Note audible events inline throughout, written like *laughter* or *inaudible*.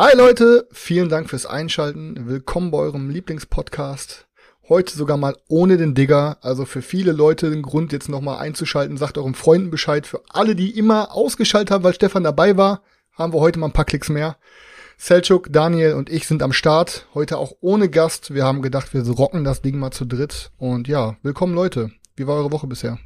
Hi Leute, vielen Dank fürs Einschalten. Willkommen bei eurem Lieblingspodcast. Heute sogar mal ohne den Digger. Also für viele Leute den Grund, jetzt nochmal einzuschalten. Sagt euren Freunden Bescheid. Für alle, die immer ausgeschaltet haben, weil Stefan dabei war, haben wir heute mal ein paar Klicks mehr. Selchuk, Daniel und ich sind am Start. Heute auch ohne Gast. Wir haben gedacht, wir rocken das Ding mal zu dritt. Und ja, willkommen Leute. Wie war eure Woche bisher?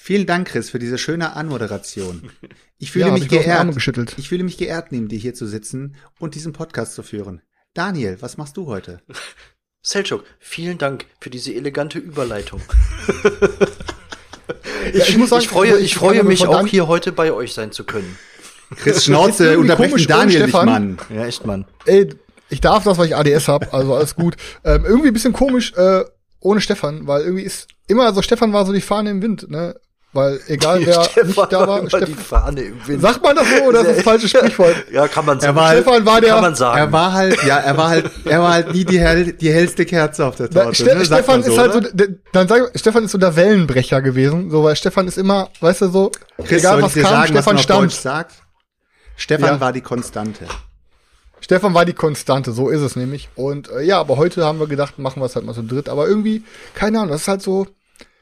Vielen Dank, Chris, für diese schöne Anmoderation. *laughs* Ich fühle Ja, mich ich geehrt. geschüttelt. Ich fühle mich geehrt, neben dir hier zu sitzen und diesen Podcast zu führen. Daniel, was machst du heute? *laughs* Selchuk, vielen Dank für diese elegante Überleitung. *laughs* Ja, ich muss sagen, ich freue, also ich ich freue mich auch hier heute bei euch sein zu können. Chris Schnauze, unterbrechen Daniel nicht, Stefan. Mann. Ja, echt, Mann. Ey, ich darf das, weil ich ADS hab, also alles gut. Ähm, irgendwie ein bisschen komisch äh, ohne Stefan, weil irgendwie ist immer so, Stefan war so die Fahne im Wind, ne? Weil egal wer nicht da war, Steff die Fahne im Wind. sagt man das so oder ist das ein falsches Sprichwort? *laughs* Ja, kann man Er sagen. war- Stefan war der, kann man sagen. Er war halt, ja, er war halt, er war halt nie die, hell, die hellste Kerze auf der Da, Torte. Ste ne? Stefan man ist halt so, oder? der, dann sag ich, Stefan ist so der Wellenbrecher gewesen, so weil Stefan ist immer, weißt du so, Chris, egal was kam, sagen, was Stefan Deutsch stand. sagt? Stefan Ja. war die Konstante. Stefan war die Konstante, so ist es nämlich. Und äh, ja, aber heute haben wir gedacht, machen wir es halt mal so dritt. Aber irgendwie, keine Ahnung, das ist halt so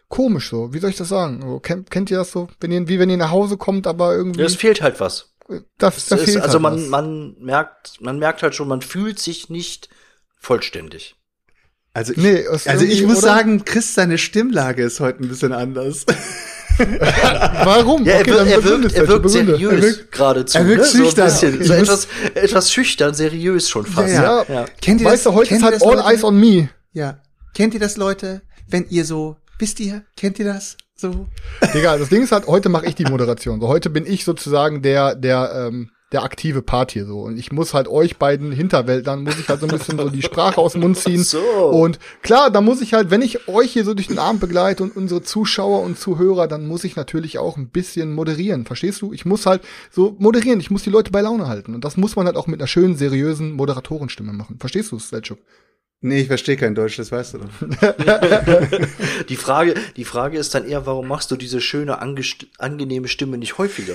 komisch so. Wie soll ich das sagen? So, kennt, kennt ihr das so? Wenn ihr, wie wenn ihr nach Hause kommt, aber irgendwie. Ja, es fehlt halt was. da, Es da ist, fehlt also halt man, was. man merkt, man merkt halt schon, man fühlt sich nicht vollständig. Also ich, Nee, ist also ich muss oder? sagen, Chris, seine Stimmlage ist heute ein bisschen anders. *laughs* Warum? Ja, er, Okay, er wirkt, er wirkt seriös Er wirkt- geradezu. er wirkt ne? so ein schüchtern. bisschen, so Ich muss- etwas, etwas schüchtern, seriös schon fast. Ja, ja. Kennt ihr Weißt du, heute ist halt das, all Leute? eyes on me. Ja. Kennt ihr das, Leute? Wenn ihr so, wisst ihr, kennt ihr das? So. Digga, das Ding ist halt, heute mache ich die Moderation. So, heute bin ich sozusagen der, der, ähm, der aktive Part hier so. Und ich muss halt euch beiden Hinterwäldlern, muss ich halt so ein bisschen so die Sprache aus dem Mund ziehen. So. Und klar, da muss ich halt, wenn ich euch hier so durch den Abend begleite und unsere Zuschauer und Zuhörer, dann muss ich natürlich auch ein bisschen moderieren. Verstehst du? Ich muss halt so moderieren. Ich muss die Leute bei Laune halten. Und das muss man halt auch mit einer schönen, seriösen Moderatorenstimme machen. Verstehst du, Sletchuk? Nee, ich verstehe kein Deutsch, das weißt du doch. *laughs* Die Frage, die Frage ist dann eher, warum machst du diese schöne, angenehme Stimme nicht häufiger?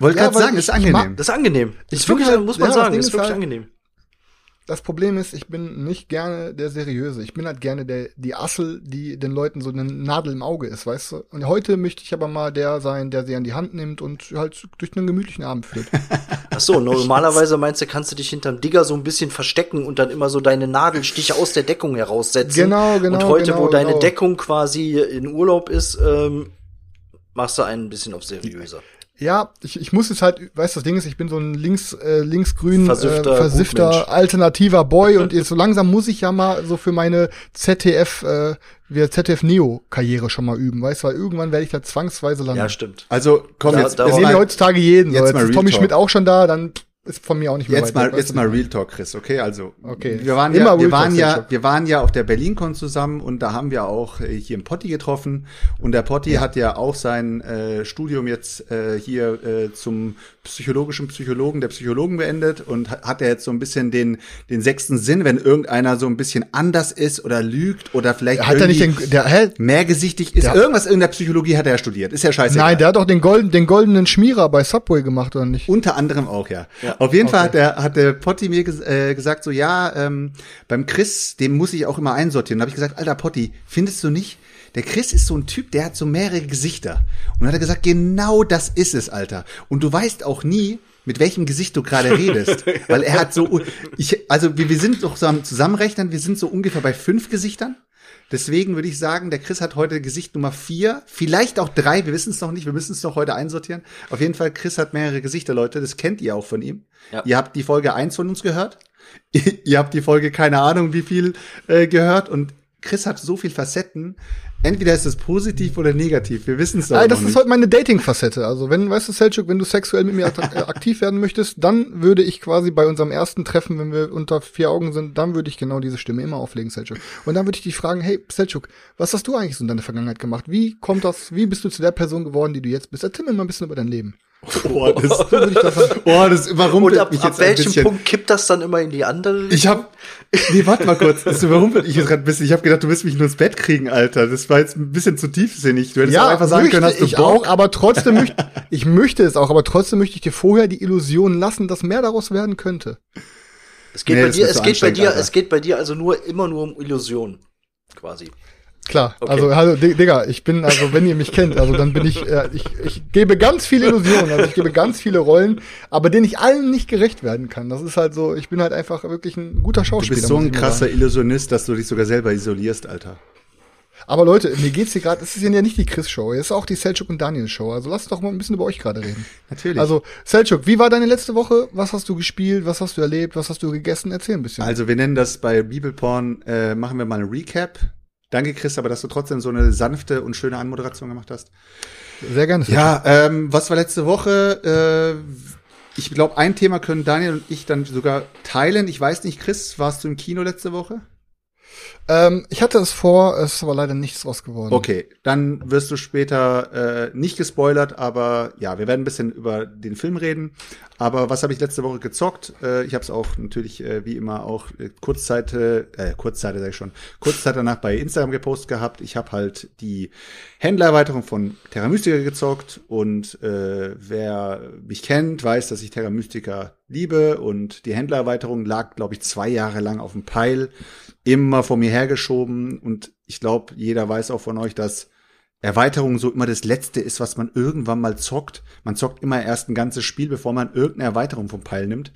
Wollte Ja, gerade sagen, ich- ist angenehm. Das ist angenehm. Ist wirklich, halt- muss man ja, das sagen, ist ist wirklich halt- angenehm. Das Problem ist, ich bin nicht gerne der Seriöse. Ich bin halt gerne der, die Assel, die den Leuten so eine Nadel im Auge ist, weißt du? Und heute möchte ich aber mal der sein, der sie an die Hand nimmt und halt durch einen gemütlichen Abend führt. *laughs* Ach so, normalerweise meinst du, kannst du dich hinterm Digger so ein bisschen verstecken und dann immer so deine Nadelstiche aus der Deckung heraussetzen. Genau, genau, Und heute, genau, wo deine genau. Deckung quasi in Urlaub ist, ähm, machst du einen ein bisschen auf seriöser. Ja, ich, ich muss jetzt halt, weißt du, das Ding ist, ich bin so ein links, äh, linksgrün, Versiffter äh, versiffter, alternativer Boy und jetzt so langsam muss ich ja mal so für meine ZDF, äh, wir ZDF Neo Karriere schon mal üben, weißt du, weil irgendwann werde ich da zwangsweise landen. Ja, stimmt. Also, komm, Da- jetzt, da- Wir sehen ja heutzutage jeden. jetzt so. Jetzt mal ist Tommy. Schmidt auch schon da, dann ist von mir auch nicht mehr jetzt mal, jetzt mal Real Talk, Chris, okay? Also, Okay. wir waren Immer ja, Real wir Talk, waren ja, wir waren ja auf der BerlinCon zusammen und da haben wir auch äh, hier im Potti getroffen und der Potti hat ja auch sein äh, Studium jetzt äh, hier äh, zum psychologischen Psychologen der Psychologen beendet und ha- hat er jetzt so ein bisschen den den sechsten Sinn, wenn irgendeiner so ein bisschen anders ist oder lügt oder vielleicht Hat er nicht den, der, hä? mehrgesichtig ist. Der- Irgendwas in der Psychologie hat er studiert. Ist ja scheißegal. Nein, der hat doch den, golden, den goldenen Schmierer bei Subway gemacht, oder nicht? Unter anderem auch, ja. Auf jeden Fall hat der, hat der Potti mir ges äh, gesagt, so, ja, ähm, beim Chris, den muss ich auch immer einsortieren. Da habe ich gesagt, alter Potti, findest du nicht? Der Chris ist so ein Typ, der hat so mehrere Gesichter. Und dann hat er gesagt, genau das ist es, Alter. Und du weißt auch nie, mit welchem Gesicht du gerade *laughs* redest. Weil er hat so, ich, also wir, wir sind doch so am Zusammenrechnen, wir sind so ungefähr bei fünf Gesichtern. Deswegen würde ich sagen, der Chris hat heute Gesicht Nummer vier, vielleicht auch drei, wir wissen es noch nicht, wir müssen es noch heute einsortieren. Auf jeden Fall, Chris hat mehrere Gesichter, Leute, das kennt ihr auch von ihm. Ja. Ihr habt die Folge eins von uns gehört, *laughs* ihr habt die Folge keine Ahnung wie viel äh, gehört und Chris hat so viel Facetten. Entweder ist es positiv oder negativ. Wir wissen es doch Nein, das ist nicht. halt meine Dating-Facette. Also wenn, weißt du, Selchuk, wenn du sexuell mit mir *laughs* aktiv werden möchtest, dann würde ich quasi bei unserem ersten Treffen, wenn wir unter vier Augen sind, dann würde ich genau diese Stimme immer auflegen, Selchuk. Und dann würde ich dich fragen, hey, Selchuk, was hast du eigentlich so in deiner Vergangenheit gemacht? Wie kommt das, wie bist du zu der Person geworden, die du jetzt bist? Erzähl mir mal ein bisschen über dein Leben. *laughs* Oh, das, ich *laughs* oh, das überrumpelt Und ab, mich ab jetzt ein welchem bisschen. Punkt kippt das dann immer in die andere Richtung? Ich hab, nee, warte mal kurz, das überrumpelt mich jetzt gerade ein bisschen. Ich habe gedacht, du willst mich nur ins Bett kriegen, Alter. Das war jetzt ein bisschen zu tiefsinnig. Du hättest auch einfach sagen können, hast du ich Bock? auch, aber trotzdem möchte, ich möchte es auch, aber trotzdem möchte ich dir vorher die Illusion lassen, dass mehr daraus werden könnte. Es geht Nee, bei dir, es geht bei dir, Alter. es geht bei dir also nur immer nur um Illusionen, quasi. Klar, Okay. also hallo Di- Digga, ich bin also, wenn ihr mich kennt, also dann bin ich, äh, ich, ich gebe ganz viele Illusionen, also ich gebe ganz viele Rollen, aber denen ich allen nicht gerecht werden kann. Das ist halt so, ich bin halt einfach wirklich ein guter Du Schauspieler. bist so ein krasser sagen. Illusionist, dass du dich sogar selber isolierst, Alter. Aber Leute, mir geht's hier gerade, es ist ja nicht die Chris-Show, es ist auch die Selchuk und Daniel-Show. Also lasst doch mal ein bisschen über euch gerade reden. Natürlich. Also, Selchuk, wie war deine letzte Woche? Was hast du gespielt? Was hast du erlebt? Was hast du gegessen? Erzähl ein bisschen. Also wir nennen das bei Bibelporn, äh, machen wir mal ein Recap. Danke, Chris, aber dass du trotzdem so eine sanfte und schöne Anmoderation gemacht hast. Sehr gerne. Ja, ähm, was war letzte Woche? Äh, ich glaube, ein Thema können Daniel und ich dann sogar teilen. Ich weiß nicht, Chris, warst du im Kino letzte Woche? Ähm, ich hatte es vor, es ist aber leider nichts draus geworden. Okay, dann wirst du später äh, nicht gespoilert, aber ja, wir werden ein bisschen über den Film reden. Aber was habe ich letzte Woche gezockt? Äh, ich habe es auch natürlich äh, wie immer auch äh, Kurzzeit, äh, Kurzzeit sag ich schon, Kurzzeit danach bei Instagram gepostet gehabt. Ich habe halt die Händlererweiterung von Terra Mystica gezockt und äh, wer mich kennt, weiß, dass ich Terra Mystica liebe und die Händlererweiterung lag, glaube ich, zwei Jahre lang auf dem Peil, immer vor mir hergeschoben und ich glaube, jeder weiß auch von euch, dass Erweiterung so immer das Letzte ist, was man irgendwann mal zockt. Man zockt immer erst ein ganzes Spiel, bevor man irgendeine Erweiterung vom Peil nimmt.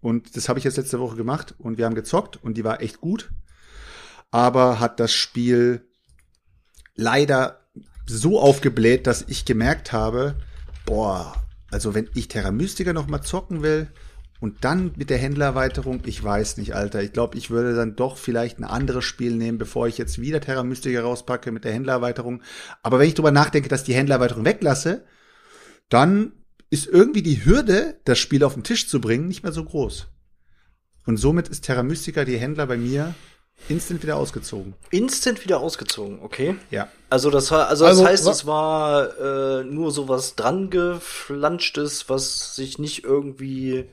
Und das habe ich jetzt letzte Woche gemacht und wir haben gezockt und die war echt gut. Aber hat das Spiel leider so aufgebläht, dass ich gemerkt habe, boah, also wenn ich Terra Mystica noch mal zocken will und dann mit der Händlererweiterung, ich weiß nicht, Alter. Ich glaube, ich würde dann doch vielleicht ein anderes Spiel nehmen, bevor ich jetzt wieder Terra Mystica rauspacke mit der Händlererweiterung. Aber wenn ich drüber nachdenke, dass ich die Händlererweiterung weglasse, dann ist irgendwie die Hürde, das Spiel auf den Tisch zu bringen, nicht mehr so groß. Und somit ist Terra Mystica die Händler bei mir instant wieder ausgezogen. Instant wieder ausgezogen, okay. Ja. Also das war, also, Also, das heißt, wa- es war äh, nur sowas dran geflanschtes, was sich nicht irgendwie.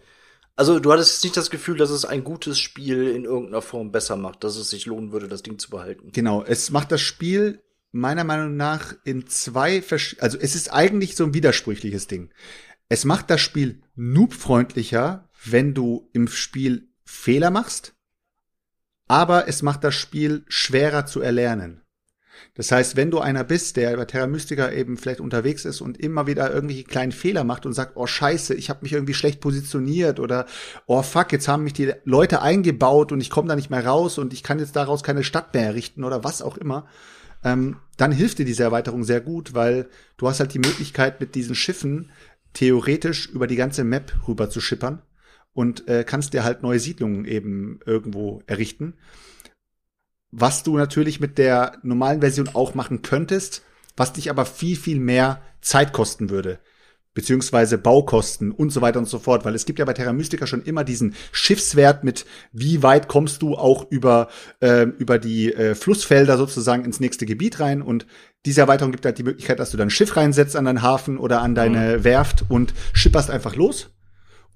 Also du hattest jetzt nicht das Gefühl, dass es ein gutes Spiel in irgendeiner Form besser macht, dass es sich lohnen würde, das Ding zu behalten. Genau, es macht das Spiel meiner Meinung nach in zwei, versch also es ist eigentlich so ein widersprüchliches Ding. Es macht das Spiel noobfreundlicher, wenn du im Spiel Fehler machst, aber es macht das Spiel schwerer zu erlernen. Das heißt, wenn du einer bist, der bei Terra Mystica eben vielleicht unterwegs ist und immer wieder irgendwelche kleinen Fehler macht und sagt, oh scheiße, ich habe mich irgendwie schlecht positioniert oder oh fuck, jetzt haben mich die Leute eingebaut und ich komme da nicht mehr raus und ich kann jetzt daraus keine Stadt mehr errichten oder was auch immer, ähm, dann hilft dir diese Erweiterung sehr gut, weil du hast halt die Möglichkeit mit diesen Schiffen theoretisch über die ganze Map rüber zu schippern und äh, kannst dir halt neue Siedlungen eben irgendwo errichten. Was du natürlich mit der normalen Version auch machen könntest, was dich aber viel, viel mehr Zeit kosten würde. Beziehungsweise Baukosten und so weiter und so fort, weil es gibt ja bei Terra Mystica schon immer diesen Schiffswert mit, wie weit kommst du auch über, äh, über die äh, Flussfelder sozusagen ins nächste Gebiet rein und diese Erweiterung gibt halt die Möglichkeit, dass du dann ein Schiff reinsetzt an deinen Hafen oder an deine Werft und schipperst einfach los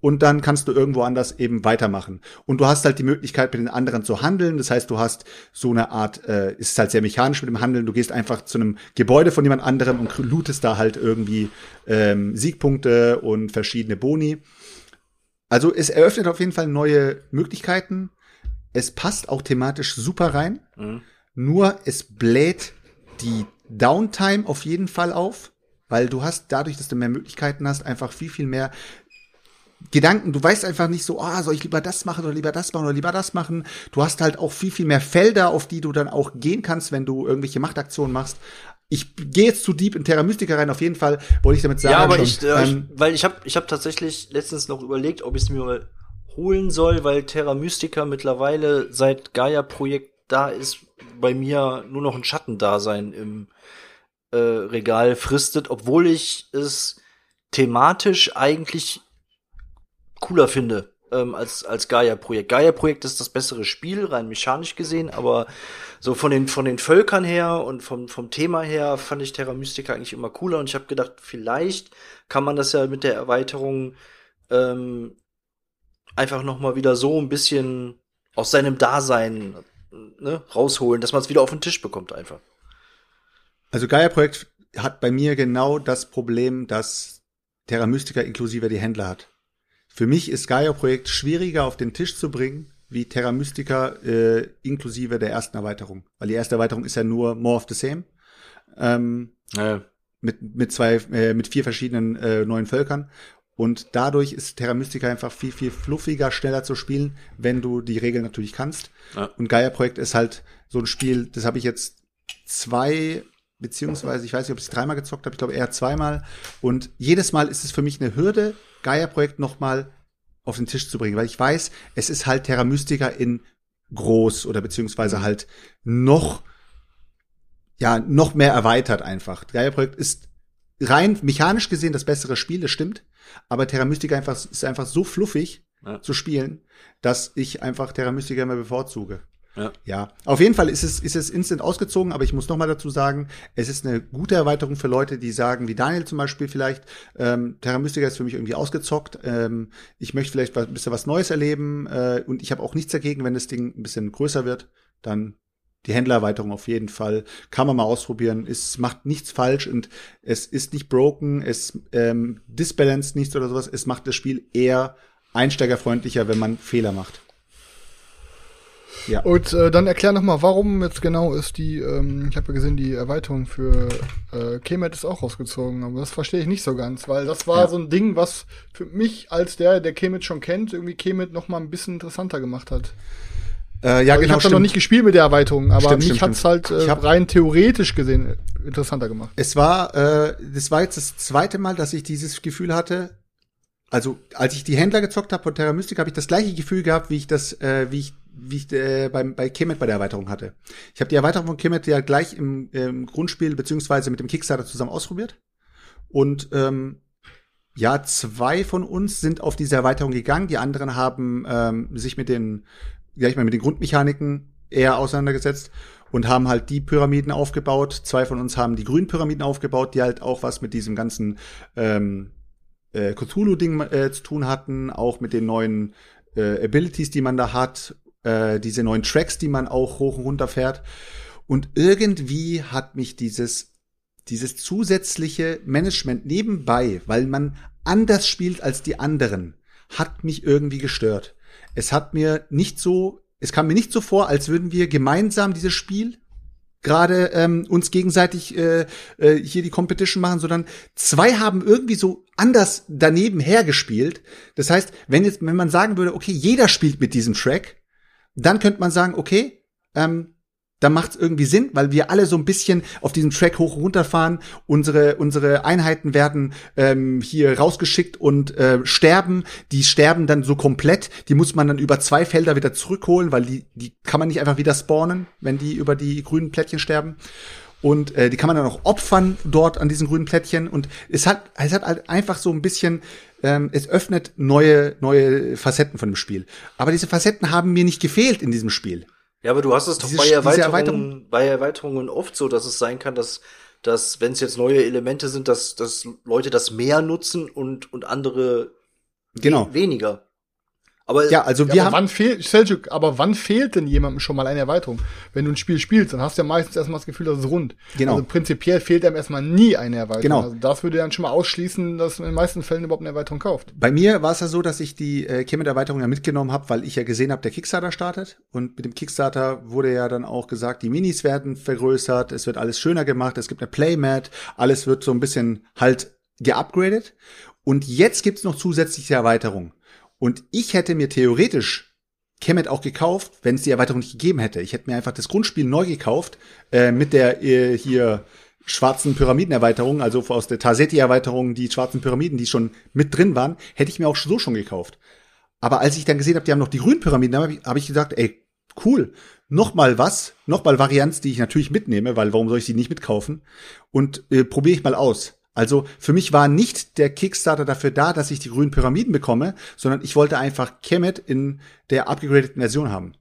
und dann kannst du irgendwo anders eben weitermachen. Und du hast halt die Möglichkeit, mit den anderen zu handeln. Das heißt, du hast so eine Art, äh, ist halt sehr mechanisch mit dem Handeln. Du gehst einfach zu einem Gebäude von jemand anderem und lootest da halt irgendwie ähm, Siegpunkte und verschiedene Boni. Also es eröffnet auf jeden Fall neue Möglichkeiten. Es passt auch thematisch super rein. Mhm. Nur es bläht die Downtime auf jeden Fall auf, weil du hast dadurch, dass du mehr Möglichkeiten hast, einfach viel, viel mehr Gedanken, du weißt einfach nicht so, ah, soll ich lieber das machen oder lieber das machen oder lieber das machen. Du hast halt auch viel, viel mehr Felder, auf die du dann auch gehen kannst, wenn du irgendwelche Machtaktionen machst. Ich gehe jetzt zu deep in Terra Mystica rein, auf jeden Fall wollte ich damit sagen. Ja, aber schon, ich, äh, ähm, ich, weil ich habe ich hab tatsächlich letztens noch überlegt, ob ich es mir mal holen soll, weil Terra Mystica mittlerweile seit Gaia Projekt da ist bei mir nur noch ein Schattendasein im äh, Regal fristet, obwohl ich es thematisch eigentlich cooler finde ähm, als, als Gaia-Projekt. Gaia-Projekt ist das bessere Spiel, rein mechanisch gesehen, aber so von den, von den Völkern her und vom, vom Thema her fand ich Terra Mystica eigentlich immer cooler und ich habe gedacht, vielleicht kann man das ja mit der Erweiterung ähm, einfach noch mal wieder so ein bisschen aus seinem Dasein ne, rausholen, dass man es wieder auf den Tisch bekommt einfach. Also Gaia-Projekt hat bei mir genau das Problem, dass Terra Mystica inklusive die Händler hat. Für mich ist Gaia-Projekt schwieriger auf den Tisch zu bringen, wie Terra Mystica äh, inklusive der ersten Erweiterung. Weil die erste Erweiterung ist ja nur more of the same. Ähm, ja. mit, mit zwei, äh, mit vier verschiedenen äh, neuen Völkern. Und dadurch ist Terra Mystica einfach viel, viel fluffiger, schneller zu spielen, wenn du die Regeln natürlich kannst. Ja. Und Gaia-Projekt ist halt so ein Spiel, das habe ich jetzt zwei beziehungsweise ich weiß nicht, ob ich es dreimal gezockt habe, ich glaube eher zweimal. Und jedes Mal ist es für mich eine Hürde, Gaia-Projekt nochmal auf den Tisch zu bringen, weil ich weiß, es ist halt Terra Mystica in groß oder beziehungsweise mhm. halt noch, ja, noch mehr erweitert einfach. Gaia-Projekt ist rein mechanisch gesehen das bessere Spiel, das stimmt, aber Terra Mystica einfach, ist einfach so fluffig ja. zu spielen, dass ich einfach Terra Mystica immer bevorzuge. Ja. ja, auf jeden Fall ist es, ist es instant ausgezogen, aber ich muss noch mal dazu sagen, es ist eine gute Erweiterung für Leute, die sagen, wie Daniel zum Beispiel vielleicht, ähm, Terra Mystica ist für mich irgendwie ausgezockt, ähm, ich möchte vielleicht ein bisschen was Neues erleben äh, und ich habe auch nichts dagegen, wenn das Ding ein bisschen größer wird, dann die Händlererweiterung auf jeden Fall. Kann man mal ausprobieren. Es macht nichts falsch und es ist nicht broken, es ähm, disbalanced nichts oder sowas. Es macht das Spiel eher einsteigerfreundlicher, wenn man Fehler macht. Ja. Und äh, dann erklär noch mal, warum jetzt genau ist die, ähm, ich habe ja gesehen, die Erweiterung für äh, Kemet ist auch rausgezogen, aber das verstehe ich nicht so ganz, weil das war ja. so ein Ding, was für mich als der, der Kemet schon kennt, irgendwie Kemet noch mal ein bisschen interessanter gemacht hat. Äh, ja, also genau, ich habe noch nicht gespielt mit der Erweiterung, aber stimmt, mich stimmt, hat's halt äh, rein theoretisch gesehen interessanter gemacht. Es war, äh, das war jetzt das zweite Mal, dass ich dieses Gefühl hatte. Also als ich die Händler gezockt habe von Terra Mystica, habe ich das gleiche Gefühl gehabt, wie ich das, äh, wie ich wie ich äh, beim, bei Kemet bei der Erweiterung hatte. Ich habe die Erweiterung von Kemet ja gleich im, im Grundspiel beziehungsweise mit dem Kickstarter zusammen ausprobiert. Und ähm, ja, zwei von uns sind auf diese Erweiterung gegangen. Die anderen haben ähm, sich mit den, ja, ich meine, mit den Grundmechaniken eher auseinandergesetzt und haben halt die Pyramiden aufgebaut. Zwei von uns haben die grünen Pyramiden aufgebaut, die halt auch was mit diesem ganzen ähm, äh, Cthulhu-Ding äh, zu tun hatten, auch mit den neuen äh, Abilities, die man da hat äh, diese neuen Tracks, die man auch hoch und runter fährt. Und irgendwie hat mich dieses, dieses zusätzliche Management nebenbei, weil man anders spielt als die anderen, hat mich irgendwie gestört. Es hat mir nicht so, es kam mir nicht so vor, als würden wir gemeinsam dieses Spiel gerade ähm, uns gegenseitig äh, äh, hier die Competition machen, sondern zwei haben irgendwie so anders daneben hergespielt. Das heißt, wenn jetzt, wenn man sagen würde, okay, jeder spielt mit diesem Track, dann könnte man sagen, okay, ähm, dann macht es irgendwie Sinn, weil wir alle so ein bisschen auf diesem Track hoch und runter fahren. Unsere, unsere Einheiten werden ähm, hier rausgeschickt und äh, sterben. Die sterben dann so komplett. Die muss man dann über zwei Felder wieder zurückholen, weil die, die kann man nicht einfach wieder spawnen, wenn die über die grünen Plättchen sterben. Und äh, die kann man dann auch opfern dort an diesen grünen Plättchen. Und es hat, es hat halt einfach so ein bisschen ähm, es öffnet neue, neue Facetten von dem Spiel. Aber diese Facetten haben mir nicht gefehlt in diesem Spiel. Ja, aber du hast es doch bei Erweiterungen, Erweiterung bei Erweiterungen oft so, dass es sein kann, dass, dass wenn es jetzt neue Elemente sind, dass, dass Leute das mehr nutzen und, und andere genau. weniger. Aber ja, also wir haben wann fehlt Seljuk, aber wann fehlt denn jemandem schon mal eine Erweiterung? Wenn du ein Spiel spielst, dann hast du ja meistens erstmal das Gefühl, dass es rund. Genau. Also prinzipiell fehlt einem erstmal nie eine Erweiterung. Genau. Also das würde dann schon mal ausschließen, dass man in den meisten Fällen überhaupt eine Erweiterung kauft. Bei mir war es ja so, dass ich die äh, Kemet-Erweiterung ja mitgenommen habe, weil ich ja gesehen habe, der Kickstarter startet und mit dem Kickstarter wurde ja dann auch gesagt, die Minis werden vergrößert, es wird alles schöner gemacht, es gibt eine Playmat, alles wird so ein bisschen halt geupgradet und jetzt gibt's noch zusätzliche Erweiterungen. Und ich hätte mir theoretisch Kemet auch gekauft, wenn es die Erweiterung nicht gegeben hätte. Ich hätte mir einfach das Grundspiel neu gekauft äh, mit der äh, hier schwarzen Pyramidenerweiterung, also aus der Tarseti-Erweiterung, die schwarzen Pyramiden, die schon mit drin waren, hätte ich mir auch so schon gekauft. Aber als ich dann gesehen habe, die haben noch die grünen Pyramiden, habe ich, hab ich gesagt, ey, cool. Nochmal was, nochmal Varianz, die ich natürlich mitnehme, weil warum soll ich sie nicht mitkaufen? Und äh, probiere ich mal aus. Also für mich war nicht der Kickstarter dafür da, dass ich die grünen Pyramiden bekomme, sondern ich wollte einfach Kemet in der upgradeten Version haben.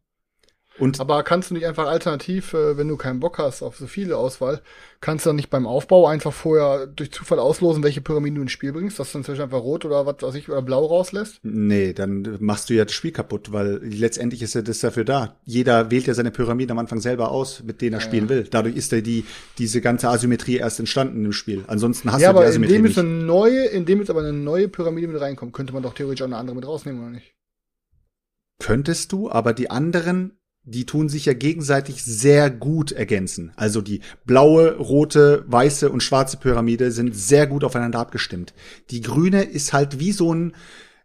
Und aber kannst du nicht einfach alternativ, äh, wenn du keinen Bock hast auf so viele Auswahl, kannst du dann nicht beim Aufbau einfach vorher durch Zufall auslosen, welche Pyramiden du ins Spiel bringst, dass du dann zum Beispiel einfach rot oder was weiß ich oder blau rauslässt? Nee, dann machst du ja das Spiel kaputt, weil letztendlich ist ja das dafür da. Jeder wählt ja seine Pyramiden am Anfang selber aus, mit denen er ja. spielen will. Dadurch ist ja die, diese ganze Asymmetrie erst entstanden im Spiel. Ansonsten hast ja, du die Asymmetrie indem nicht. Jetzt eine neue, indem jetzt aber eine neue Pyramide mit reinkommt, könnte man doch theoretisch auch eine andere mit rausnehmen, oder nicht? Könntest du, aber die anderen die tun sich ja gegenseitig sehr gut ergänzen. Also die blaue, rote, weiße und schwarze Pyramide sind sehr gut aufeinander abgestimmt. Die grüne ist halt wie so ein,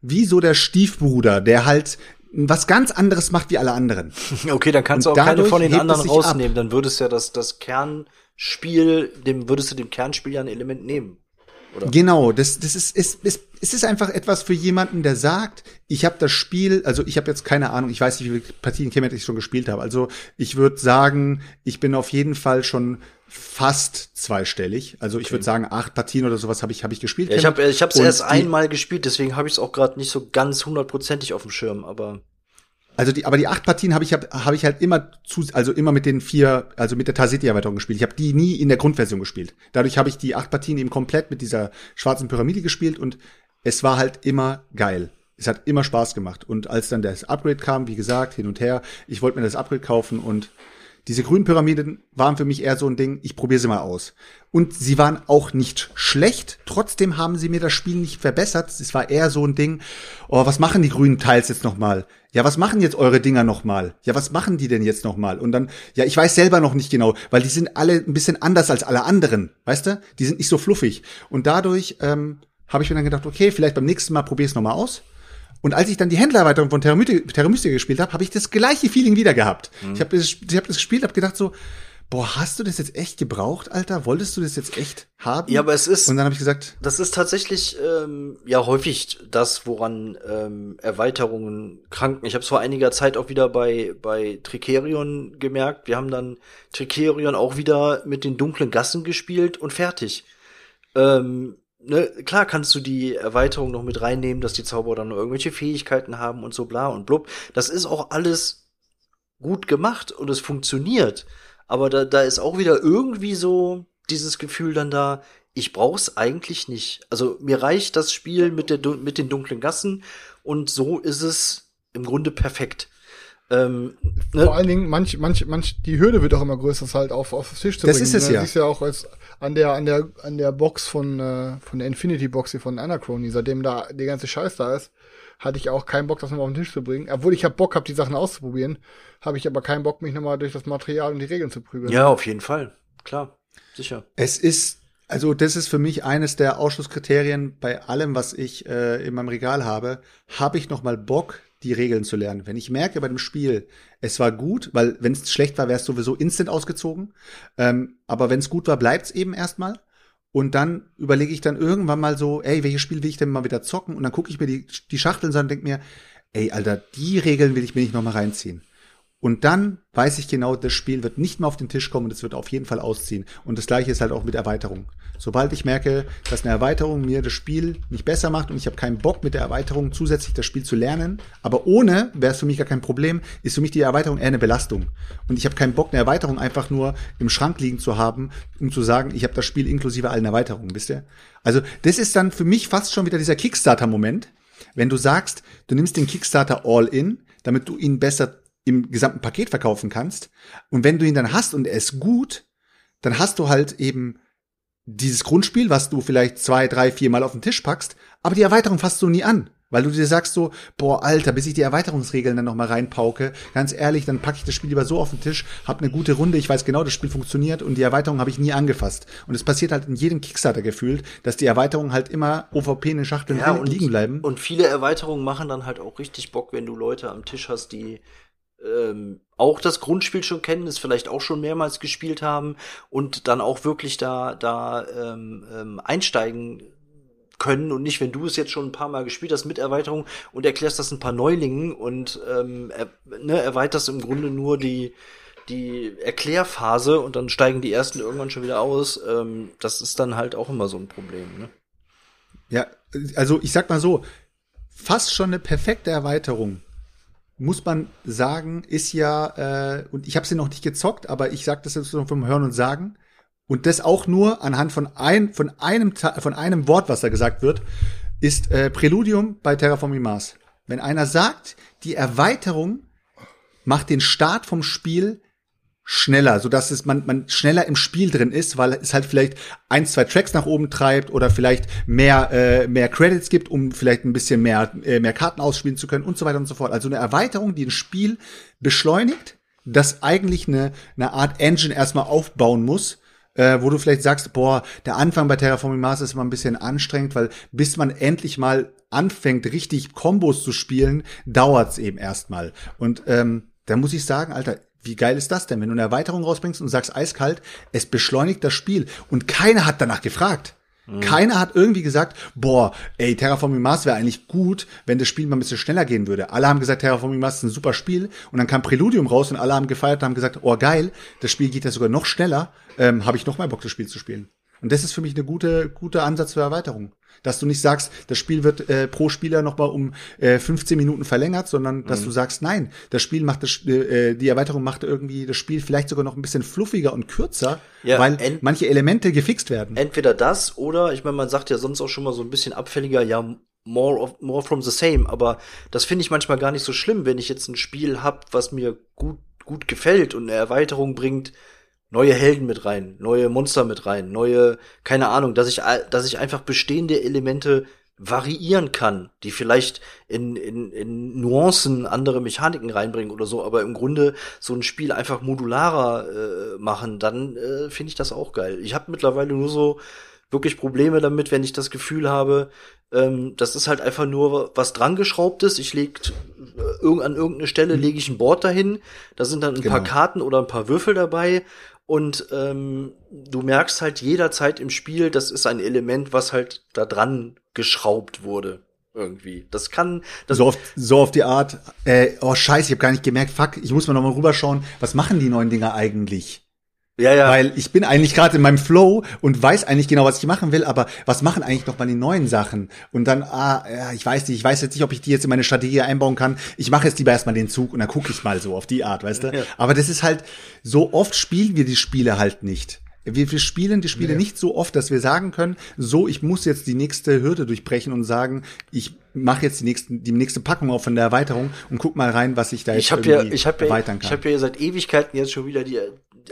wie so der Stiefbruder, der halt was ganz anderes macht wie alle anderen. *laughs* Okay, dann kannst und du auch keine von den anderen rausnehmen. Ab. Dann würdest du ja das, das Kernspiel, dem würdest du dem Kernspiel ja ein Element nehmen. Oder? Genau, das, das ist, ist, ist, es ist einfach etwas für jemanden, der sagt, ich habe das Spiel, also ich habe jetzt keine Ahnung, ich weiß nicht, wie viele Partien Kemet ich schon gespielt habe. Also ich würde sagen, ich bin auf jeden Fall schon fast zweistellig. Also ich würde sagen, acht Partien oder sowas habe ich, hab ich gespielt. Ja, ich habe ich es erst einmal gespielt, deswegen habe ich es auch gerade nicht so ganz hundertprozentig auf dem Schirm, aber also die, aber die acht Partien habe ich hab, hab ich halt immer zu, also immer mit den vier, also mit der Tarseti-Erweiterung gespielt. Ich habe die nie in der Grundversion gespielt. Dadurch habe ich die acht Partien eben komplett mit dieser schwarzen Pyramide gespielt und es war halt immer geil. Es hat immer Spaß gemacht. Und als dann das Upgrade kam, wie gesagt, hin und her, ich wollte mir das Upgrade kaufen und diese grünen Pyramiden waren für mich eher so ein Ding, ich probiere sie mal aus. Und sie waren auch nicht schlecht, trotzdem haben sie mir das Spiel nicht verbessert. Es war eher so ein Ding, oh, was machen die grünen Teils jetzt nochmal? Ja, was machen jetzt eure Dinger nochmal? Ja, was machen die denn jetzt nochmal? Und dann, ja, ich weiß selber noch nicht genau, weil die sind alle ein bisschen anders als alle anderen, weißt du? Die sind nicht so fluffig. Und dadurch ähm, habe ich mir dann gedacht, okay, vielleicht beim nächsten Mal probier's nochmal aus. Und als ich dann die Händlererweiterung von Terra Mystica gespielt habe, habe ich das gleiche Feeling wieder gehabt. Mhm. Ich habe das, ich hab das gespielt, habe gedacht so, boah, hast du das jetzt echt gebraucht, Alter? Wolltest du das jetzt echt haben? Ja, aber es ist. Und dann habe ich gesagt, das ist tatsächlich ähm, ja häufig das, woran ähm, Erweiterungen kranken. Ich habe es vor einiger Zeit auch wieder bei bei Tricerion gemerkt. Wir haben dann Tricerion auch wieder mit den dunklen Gassen gespielt und fertig. Ähm, ne, klar kannst du die Erweiterung noch mit reinnehmen, dass die Zauberer dann irgendwelche Fähigkeiten haben und so bla und blub. Das ist auch alles gut gemacht und es funktioniert. Aber da, da ist auch wieder irgendwie so dieses Gefühl dann da, ich brauch's eigentlich nicht. Also mir reicht das Spiel mit, der, mit den dunklen Gassen und so ist es im Grunde perfekt. Ähm, ne? Vor allen Dingen, manch, manch, manch, die Hürde wird auch immer größer, das halt auf, auf den Tisch zu das bringen. Das ist es ne? ja. Das ist ja auch als, an der, an der, an der Box von, äh, von der Infinity Box hier von Anachrony, seitdem da die ganze Scheiß da ist, hatte ich auch keinen Bock, das nochmal auf den Tisch zu bringen. Obwohl ich hab Bock hab, die Sachen auszuprobieren, habe ich aber keinen Bock, mich nochmal durch das Material und die Regeln zu prügeln. Ja, auf jeden Fall. Klar. Sicher. Es ist, also das ist für mich eines der Ausschlusskriterien bei allem, was ich äh, in meinem Regal habe. Habe ich nochmal Bock, die Regeln zu lernen. Wenn ich merke bei dem Spiel, es war gut, weil wenn es schlecht war, wäre es sowieso instant ausgezogen. Ähm, aber wenn es gut war, bleibt es eben erstmal. Und dann überlege ich dann irgendwann mal so, ey, welches Spiel will ich denn mal wieder zocken? Und dann gucke ich mir die, die Schachteln an und denke mir, ey, Alter, die Regeln will ich mir nicht noch mal reinziehen. Und dann weiß ich genau, das Spiel wird nicht mehr auf den Tisch kommen und es wird auf jeden Fall ausziehen. Und das gleiche ist halt auch mit Erweiterung. Sobald ich merke, dass eine Erweiterung mir das Spiel nicht besser macht und ich habe keinen Bock mit der Erweiterung zusätzlich das Spiel zu lernen, aber ohne wäre es für mich gar kein Problem, ist für mich die Erweiterung eher eine Belastung. Und ich habe keinen Bock, eine Erweiterung einfach nur im Schrank liegen zu haben, um zu sagen, ich habe das Spiel inklusive allen Erweiterungen, wisst ihr? Also das ist dann für mich fast schon wieder dieser Kickstarter-Moment, wenn du sagst, du nimmst den Kickstarter all in, damit du ihn besser im gesamten Paket verkaufen kannst. Und wenn du ihn dann hast und er ist gut, dann hast du halt eben dieses Grundspiel, was du vielleicht zwei, drei, vier Mal auf den Tisch packst, aber die Erweiterung fasst du nie an. Weil du dir sagst so, boah, Alter, bis ich die Erweiterungsregeln dann nochmal reinpauke, ganz ehrlich, dann packe ich das Spiel lieber so auf den Tisch, hab eine gute Runde, ich weiß genau, das Spiel funktioniert und die Erweiterung habe ich nie angefasst. Und es passiert halt in jedem Kickstarter gefühlt, dass die Erweiterungen halt immer OVP in den Schachteln ja, liegen bleiben. Und viele Erweiterungen machen dann halt auch richtig Bock, wenn du Leute am Tisch hast, die ähm, auch das Grundspiel schon kennen, es vielleicht auch schon mehrmals gespielt haben und dann auch wirklich da, da ähm, ähm, einsteigen können und nicht, wenn du es jetzt schon ein paar Mal gespielt hast mit Erweiterung und erklärst das ein paar Neulingen und ähm, er, ne, erweiterst im Grunde nur die die Erklärphase und dann steigen die ersten irgendwann schon wieder aus. Ähm, das ist dann halt auch immer so ein Problem. Ne? Ja, also ich sag mal so, fast schon eine perfekte Erweiterung muss man sagen, ist ja, äh, und ich habe sie noch nicht gezockt, aber ich sag das jetzt nur vom Hören und Sagen. Und das auch nur anhand von, ein, von, einem, von einem Wort, was da gesagt wird, ist äh, Präludium bei Terraforming Mars. Wenn einer sagt, die Erweiterung macht den Start vom Spiel schneller, so dass es man, man schneller im Spiel drin ist, weil es halt vielleicht ein, zwei Tracks nach oben treibt oder vielleicht mehr, äh, mehr Credits gibt, um vielleicht ein bisschen mehr, äh, mehr Karten ausspielen zu können und so weiter und so fort. Also eine Erweiterung, die ein Spiel beschleunigt, das eigentlich eine, eine Art Engine erstmal aufbauen muss, äh, wo du vielleicht sagst, boah, der Anfang bei Terraforming Mars ist immer ein bisschen anstrengend, weil bis man endlich mal anfängt, richtig Kombos zu spielen, dauert's eben erstmal. Und ähm, da muss ich sagen, Alter, wie geil ist das denn, wenn du eine Erweiterung rausbringst und sagst eiskalt, es beschleunigt das Spiel und keiner hat danach gefragt. Mhm. Keiner hat irgendwie gesagt, boah, ey, Terraforming Mars wäre eigentlich gut, wenn das Spiel mal ein bisschen schneller gehen würde. Alle haben gesagt, Terraforming Mars ist ein super Spiel und dann kam Präludium raus und alle haben gefeiert und haben gesagt, oh geil, das Spiel geht ja sogar noch schneller, ähm, habe ich noch mal Bock, das Spiel zu spielen. Und das ist für mich eine gute, gute Ansatz für Erweiterung dass du nicht sagst, das Spiel wird äh, pro Spieler noch mal um äh, 15 Minuten verlängert, sondern dass mhm. du sagst, nein, das Spiel macht das, äh, die Erweiterung macht irgendwie das Spiel vielleicht sogar noch ein bisschen fluffiger und kürzer, ja, weil manche Elemente gefixt werden. Entweder das oder, ich meine, man sagt ja sonst auch schon mal so ein bisschen abfälliger, ja, more of, more from the same, aber das finde ich manchmal gar nicht so schlimm, wenn ich jetzt ein Spiel hab, was mir gut gut gefällt und eine Erweiterung bringt, neue Helden mit rein, neue Monster mit rein, neue, keine Ahnung, dass ich, dass ich einfach bestehende Elemente variieren kann, die vielleicht in, in, in Nuancen andere Mechaniken reinbringen oder so, aber im Grunde so ein Spiel einfach modularer äh, machen, dann äh, finde ich das auch geil. Ich habe mittlerweile nur so wirklich Probleme damit, wenn ich das Gefühl habe, ähm, das ist halt einfach nur was dran geschraubtes. Ich leg äh, an irgendeine Stelle lege ich ein Board dahin, da sind dann ein genau. paar Karten oder ein paar Würfel dabei und ähm, du merkst halt jederzeit im Spiel, das ist ein Element, was halt da dran geschraubt wurde. Irgendwie. Das kann. Das so, auf, so auf die Art, äh, oh scheiße, ich habe gar nicht gemerkt, fuck, ich muss mal noch mal rüberschauen, was machen die neuen Dinger eigentlich? Ja, ja. Weil ich bin eigentlich gerade in meinem Flow und weiß eigentlich genau, was ich machen will, aber was machen eigentlich noch mal die neuen Sachen? Und dann, ah, ja, ich weiß nicht, ich weiß jetzt nicht, ob ich die jetzt in meine Strategie einbauen kann. Ich mache jetzt lieber erstmal den Zug und dann gucke ich mal so auf die Art, weißt du? Ja. Aber das ist halt, so oft spielen wir die Spiele halt nicht. Wir, wir spielen die Spiele ja. nicht so oft, dass wir sagen können, so, ich muss jetzt die nächste Hürde durchbrechen und sagen, ich mache jetzt die, nächsten, die nächste Packung auf von der Erweiterung und guck mal rein, was ich da jetzt ich hab ja, ich hab erweitern kann. Ich habe ja seit Ewigkeiten jetzt schon wieder die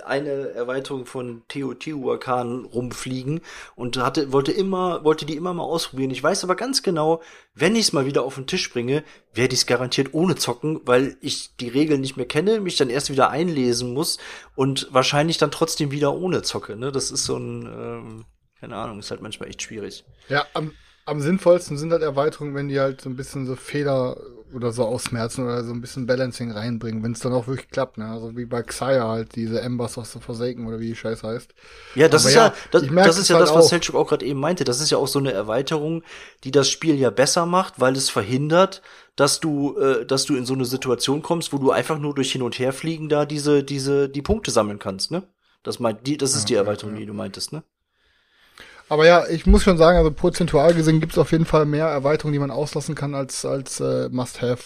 eine Erweiterung von Teotihuacan rumfliegen und hatte, wollte immer, wollte die immer mal ausprobieren. Ich weiß aber ganz genau, wenn ich es mal wieder auf den Tisch bringe, werde ich es garantiert ohne zocken, weil ich die Regeln nicht mehr kenne, mich dann erst wieder einlesen muss und wahrscheinlich dann trotzdem wieder ohne zocke. Ne? Das ist so ein, ähm, keine Ahnung, ist halt manchmal echt schwierig. Ja, am, am sinnvollsten sind halt Erweiterungen, wenn die halt so ein bisschen so Fehler oder so ausmerzen oder so ein bisschen Balancing reinbringen, wenn es dann auch wirklich klappt, ne? Also wie bei Xayah halt, diese Embers of the Forsaken oder wie die Scheiß heißt. Ja, das Aber ist ja, ja das, das ist ja halt das, was Selchuk auch gerade eben meinte. Das ist ja auch so eine Erweiterung, die das Spiel ja besser macht, weil es verhindert, dass du, äh, dass du in so eine Situation kommst, wo du einfach nur durch hin und her fliegen da diese, diese, die Punkte sammeln kannst, ne? Das meint, die, das ist ja, die Erweiterung, ja. die du meintest, ne? Aber ja, ich muss schon sagen, also prozentual gesehen gibt es auf jeden Fall mehr Erweiterungen, die man auslassen kann als, als äh, Must-Have.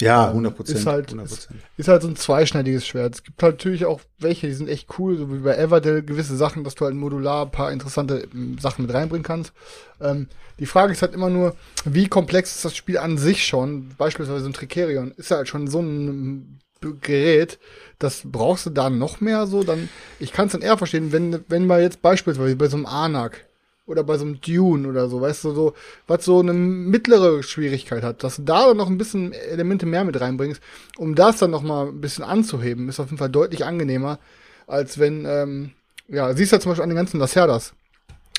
Ja, 100 Prozent. Ist halt, 100%. Ist, ist, halt so ein zweischneidiges Schwert. Es gibt halt natürlich auch welche, die sind echt cool, so wie bei Everdell, gewisse Sachen, dass du halt modular ein paar interessante ähm, Sachen mit reinbringen kannst. Ähm, die Frage ist halt immer nur, wie komplex ist das Spiel an sich schon? Beispielsweise ein Tricerion ist ja halt schon so ein Gerät, das brauchst du da noch mehr so, dann, ich kann es dann eher verstehen, wenn, wenn mal jetzt beispielsweise bei so einem Anak, oder bei so einem Dune oder so, weißt du, so, was so eine mittlere Schwierigkeit hat, dass du da dann noch ein bisschen Elemente mehr mit reinbringst, um das dann noch mal ein bisschen anzuheben, ist auf jeden Fall deutlich angenehmer, als wenn, ähm, ja, siehst du ja zum Beispiel an den ganzen Lacerdas.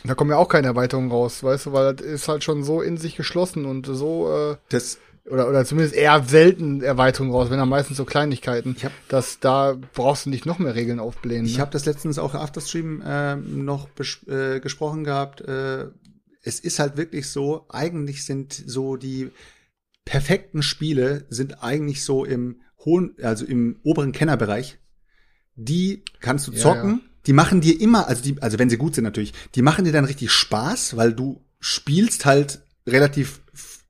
Da kommen ja auch keine Erweiterungen raus, weißt du, weil das ist halt schon so in sich geschlossen und so, äh, das oder, oder zumindest eher selten Erweiterungen raus, wenn dann meistens so Kleinigkeiten, ich hab, dass da brauchst du nicht noch mehr Regeln aufblähen. Ich ne? habe das letztens auch Afterstream äh, noch äh, gesprochen gehabt. Äh, es ist halt wirklich so, eigentlich sind so die perfekten Spiele sind eigentlich so im hohen, also im oberen Kennerbereich. Die kannst du zocken, ja, ja. die machen dir immer, also die, also wenn sie gut sind natürlich, die machen dir dann richtig Spaß, weil du spielst halt relativ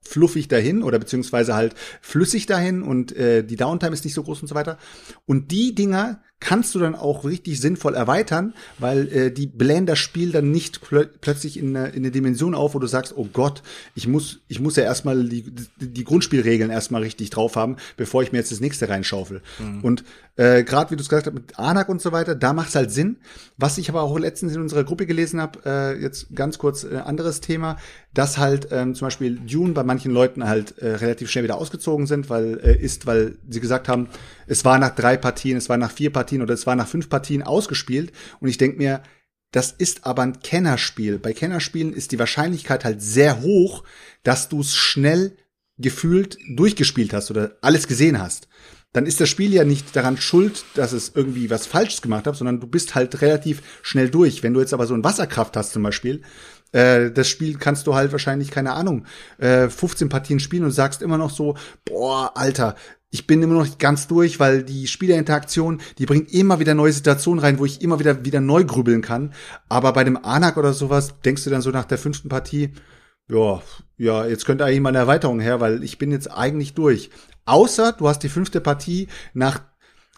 fluffig dahin oder beziehungsweise halt flüssig dahin und äh, die Downtime ist nicht so groß und so weiter. Und die Dinger kannst du dann auch richtig sinnvoll erweitern, weil äh, die blähen das Spiel dann nicht plö plötzlich in eine, in eine Dimension auf, wo du sagst, oh Gott, ich muss, ich muss ja erstmal die, die Grundspielregeln erstmal richtig drauf haben, bevor ich mir jetzt das nächste reinschaufel. Mhm. Und äh, gerade wie du es gesagt hast mit Anak und so weiter, da macht es halt Sinn. Was ich aber auch letztens in unserer Gruppe gelesen habe, äh, jetzt ganz kurz äh, anderes Thema, dass halt ähm, zum Beispiel Dune bei manchen Leuten halt äh, relativ schnell wieder ausgezogen sind, weil äh, ist, weil sie gesagt haben, es war nach drei Partien, es war nach vier Partien oder es war nach fünf Partien ausgespielt. Und ich denke mir, das ist aber ein Kennerspiel. Bei Kennerspielen ist die Wahrscheinlichkeit halt sehr hoch, dass du es schnell gefühlt durchgespielt hast oder alles gesehen hast dann ist das Spiel ja nicht daran schuld, dass es irgendwie was Falsches gemacht hat, sondern du bist halt relativ schnell durch. Wenn du jetzt aber so ein Wasserkraft hast zum Beispiel, äh, das Spiel kannst du halt wahrscheinlich, keine Ahnung, äh, 15 Partien spielen und sagst immer noch so, boah, Alter, ich bin immer noch nicht ganz durch, weil die Spielerinteraktion, die bringt immer wieder neue Situationen rein, wo ich immer wieder wieder neu grübeln kann. Aber bei dem Anak oder sowas denkst du dann so nach der fünften Partie, ja, ja, jetzt könnte eigentlich mal eine Erweiterung her, weil ich bin jetzt eigentlich durch. Außer du hast die fünfte Partie nach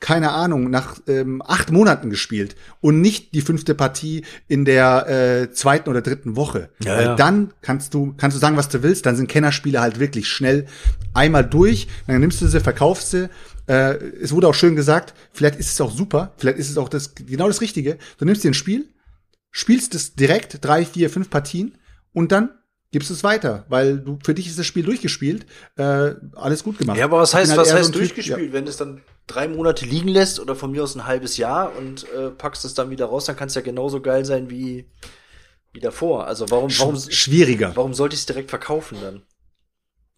keine Ahnung, nach ähm, acht Monaten gespielt und nicht die fünfte Partie in der äh, zweiten oder dritten Woche. Ja, Weil ja. dann kannst du, kannst du sagen, was du willst, dann sind Kennerspiele halt wirklich schnell einmal durch, dann nimmst du sie, verkaufst sie. Äh, es wurde auch schön gesagt, vielleicht ist es auch super, vielleicht ist es auch das genau das Richtige. Du nimmst dir ein Spiel, spielst es direkt, drei, vier, fünf Partien und dann gibst es weiter, weil du für dich ist das Spiel durchgespielt, äh, alles gut gemacht. Ja, aber was heißt, halt was heißt so durchgespielt, ja. wenn es dann drei Monate liegen lässt oder von mir aus ein halbes Jahr und äh, packst es dann wieder raus, dann kann es ja genauso geil sein wie wie davor. Also warum warum schwieriger? Warum sollte ich es direkt verkaufen dann?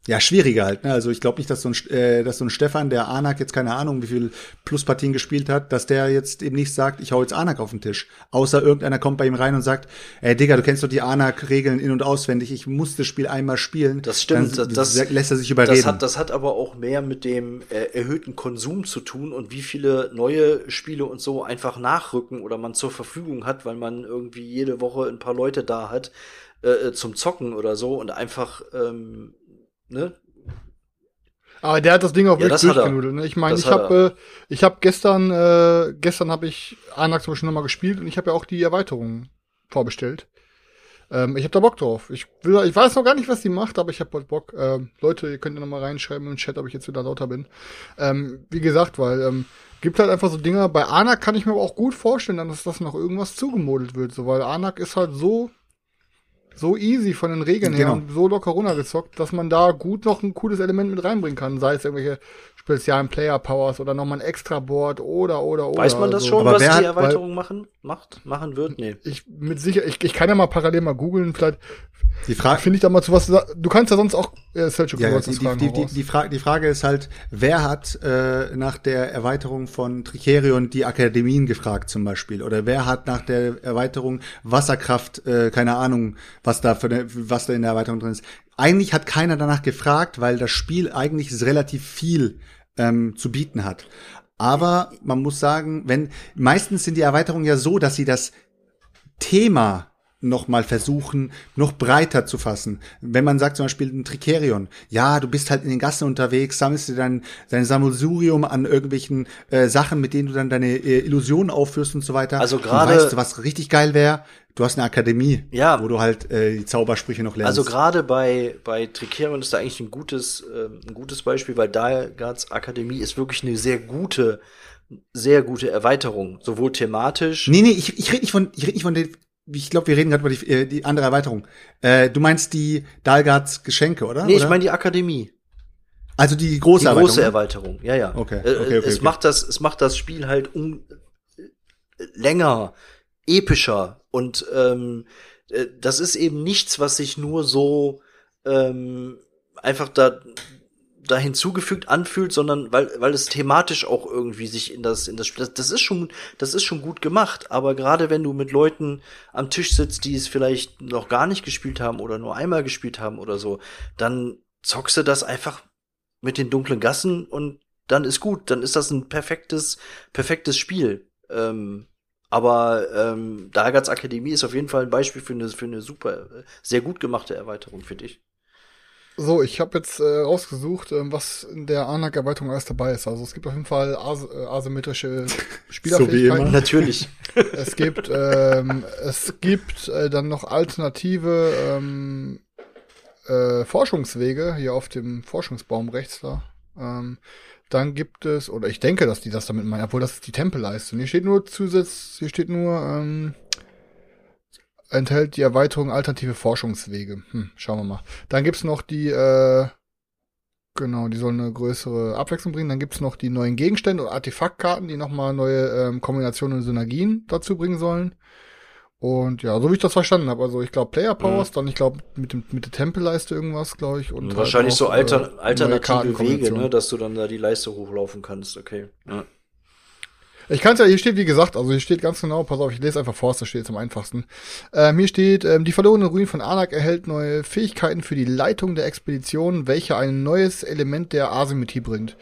Ja, schwieriger halt. Ne? Also ich glaube nicht, dass so, ein, äh, dass so ein Stefan, der Anak jetzt keine Ahnung, wie viel Pluspartien gespielt hat, dass der jetzt eben nicht sagt, ich hau jetzt Anak auf den Tisch. Außer irgendeiner kommt bei ihm rein und sagt, ey Digga, du kennst doch die Anak-Regeln in- und auswendig, ich muss das Spiel einmal spielen. Das stimmt. Dann, das, das lässt er sich überreden. Das hat, das hat aber auch mehr mit dem äh, erhöhten Konsum zu tun und wie viele neue Spiele und so einfach nachrücken oder man zur Verfügung hat, weil man irgendwie jede Woche ein paar Leute da hat äh, äh zum Zocken oder so und einfach ähm, ne? Aber der hat das Ding auch ja, wirklich durchgenudelt. Ne? Ich meine, ich habe äh, ich habe gestern äh, gestern habe ich Anak zum Beispiel nochmal gespielt und ich habe ja auch die Erweiterung vorbestellt. Ähm, ich habe da Bock drauf. Ich will, ich weiß noch gar nicht, was die macht, aber ich habe Bock. Ähm, Leute, ihr könnt ja nochmal reinschreiben im Chat, ob ich jetzt wieder lauter bin. Ähm, wie gesagt, weil ähm, gibt halt einfach so Dinger. Bei Anak kann ich mir aber auch gut vorstellen, dass das noch irgendwas zugemodelt wird, so weil Anak ist halt so so easy von den Regeln genau. her und so locker runtergezockt, dass man da gut noch ein cooles Element mit reinbringen kann. Sei es irgendwelche speziellen Player Powers oder nochmal ein extra Board oder, oder, oder. Weiß man das also. schon, Aber was die Erweiterung hat, machen, macht, machen wird? Nee. Ich, mit sicher, ich, ich kann ja mal parallel mal googeln, vielleicht, die Frage finde ich da mal zu was. Du kannst ja sonst auch äh, Selchuk ja, die, die, die, die, die, Frage, die Frage ist halt, wer hat äh, nach der Erweiterung von Tricerion die Akademien gefragt zum Beispiel? Oder wer hat nach der Erweiterung Wasserkraft, äh, keine Ahnung, was da für eine, was da in der Erweiterung drin ist? Eigentlich hat keiner danach gefragt, weil das Spiel eigentlich relativ viel ähm, zu bieten hat. Aber man muss sagen, wenn meistens sind die Erweiterungen ja so, dass sie das Thema noch mal versuchen, noch breiter zu fassen. Wenn man sagt zum Beispiel ein Tricerion, ja, du bist halt in den Gassen unterwegs, sammelst du dann dein Sammelsurium an irgendwelchen äh, Sachen, mit denen du dann deine äh, Illusionen aufführst und so weiter. Also gerade, weißt du, was richtig geil wäre? Du hast eine Akademie, ja, wo du halt äh, die Zaubersprüche noch lernst. Also gerade bei bei Tricerion ist da eigentlich ein gutes äh, ein gutes Beispiel, weil Dalgards Akademie ist wirklich eine sehr gute sehr gute Erweiterung, sowohl thematisch. Nee, nee, ich, ich rede nicht von ich rede nicht von den ich glaube, wir reden gerade über die, äh, die andere Erweiterung. Äh, du meinst die Dalgards Geschenke, oder? Nee, ich meine die Akademie. Also die große Erweiterung. Die große Erweiterung, ja, ja. Okay, okay, okay. Es okay. macht das, es macht das Spiel halt um, länger, epischer und ähm, äh, das ist eben nichts, was sich nur so ähm, einfach da da hinzugefügt anfühlt, sondern weil, weil es thematisch auch irgendwie sich in das, in das Spiel, das, ist schon, das ist schon gut gemacht, aber gerade wenn du mit Leuten am Tisch sitzt, die es vielleicht noch gar nicht gespielt haben oder nur einmal gespielt haben oder so, dann zockst du das einfach mit den dunklen Gassen und dann ist gut, dann ist das ein perfektes, perfektes Spiel. Ähm, aber ähm, Dargats Akademie ist auf jeden Fall ein Beispiel für eine, für eine super, sehr gut gemachte Erweiterung, finde ich. So, ich habe jetzt äh, rausgesucht, ähm, was in der Anak-Erweiterung alles dabei ist. Also es gibt auf jeden Fall as äh, asymmetrische *laughs* Spielerfähigkeiten. so Natürlich. *laughs* Es gibt, ähm, es gibt äh, dann noch alternative ähm, äh, Forschungswege hier auf dem Forschungsbaum rechts da. Ähm, dann gibt es, oder ich denke, dass die das damit meinen, obwohl das ist die Tempelleistung. Hier steht nur Zusatz, hier steht nur, ähm, enthält die Erweiterung alternative Forschungswege. Hm, schauen wir mal. Dann gibt's noch die, äh, genau, die sollen eine größere Abwechslung bringen. Dann gibt's noch die neuen Gegenstände und Artefaktkarten, die nochmal neue ähm, Kombinationen und Synergien dazu bringen sollen. Und ja, so wie ich das verstanden habe, also ich glaube Player Powers, mhm. dann ich glaube mit dem mit der Tempelleiste irgendwas, glaube ich und wahrscheinlich halt auch, so alter, äh, alternative Wege, ne, dass du dann da die Leiste hochlaufen kannst, okay. Ja. Ich kann es ja, hier steht wie gesagt, also hier steht ganz genau, pass auf, ich lese einfach vor, das steht jetzt am einfachsten. Ähm, hier steht, ähm, die verlorene Ruin von Anak erhält neue Fähigkeiten für die Leitung der Expedition, welche ein neues Element der Asymmetrie bringt.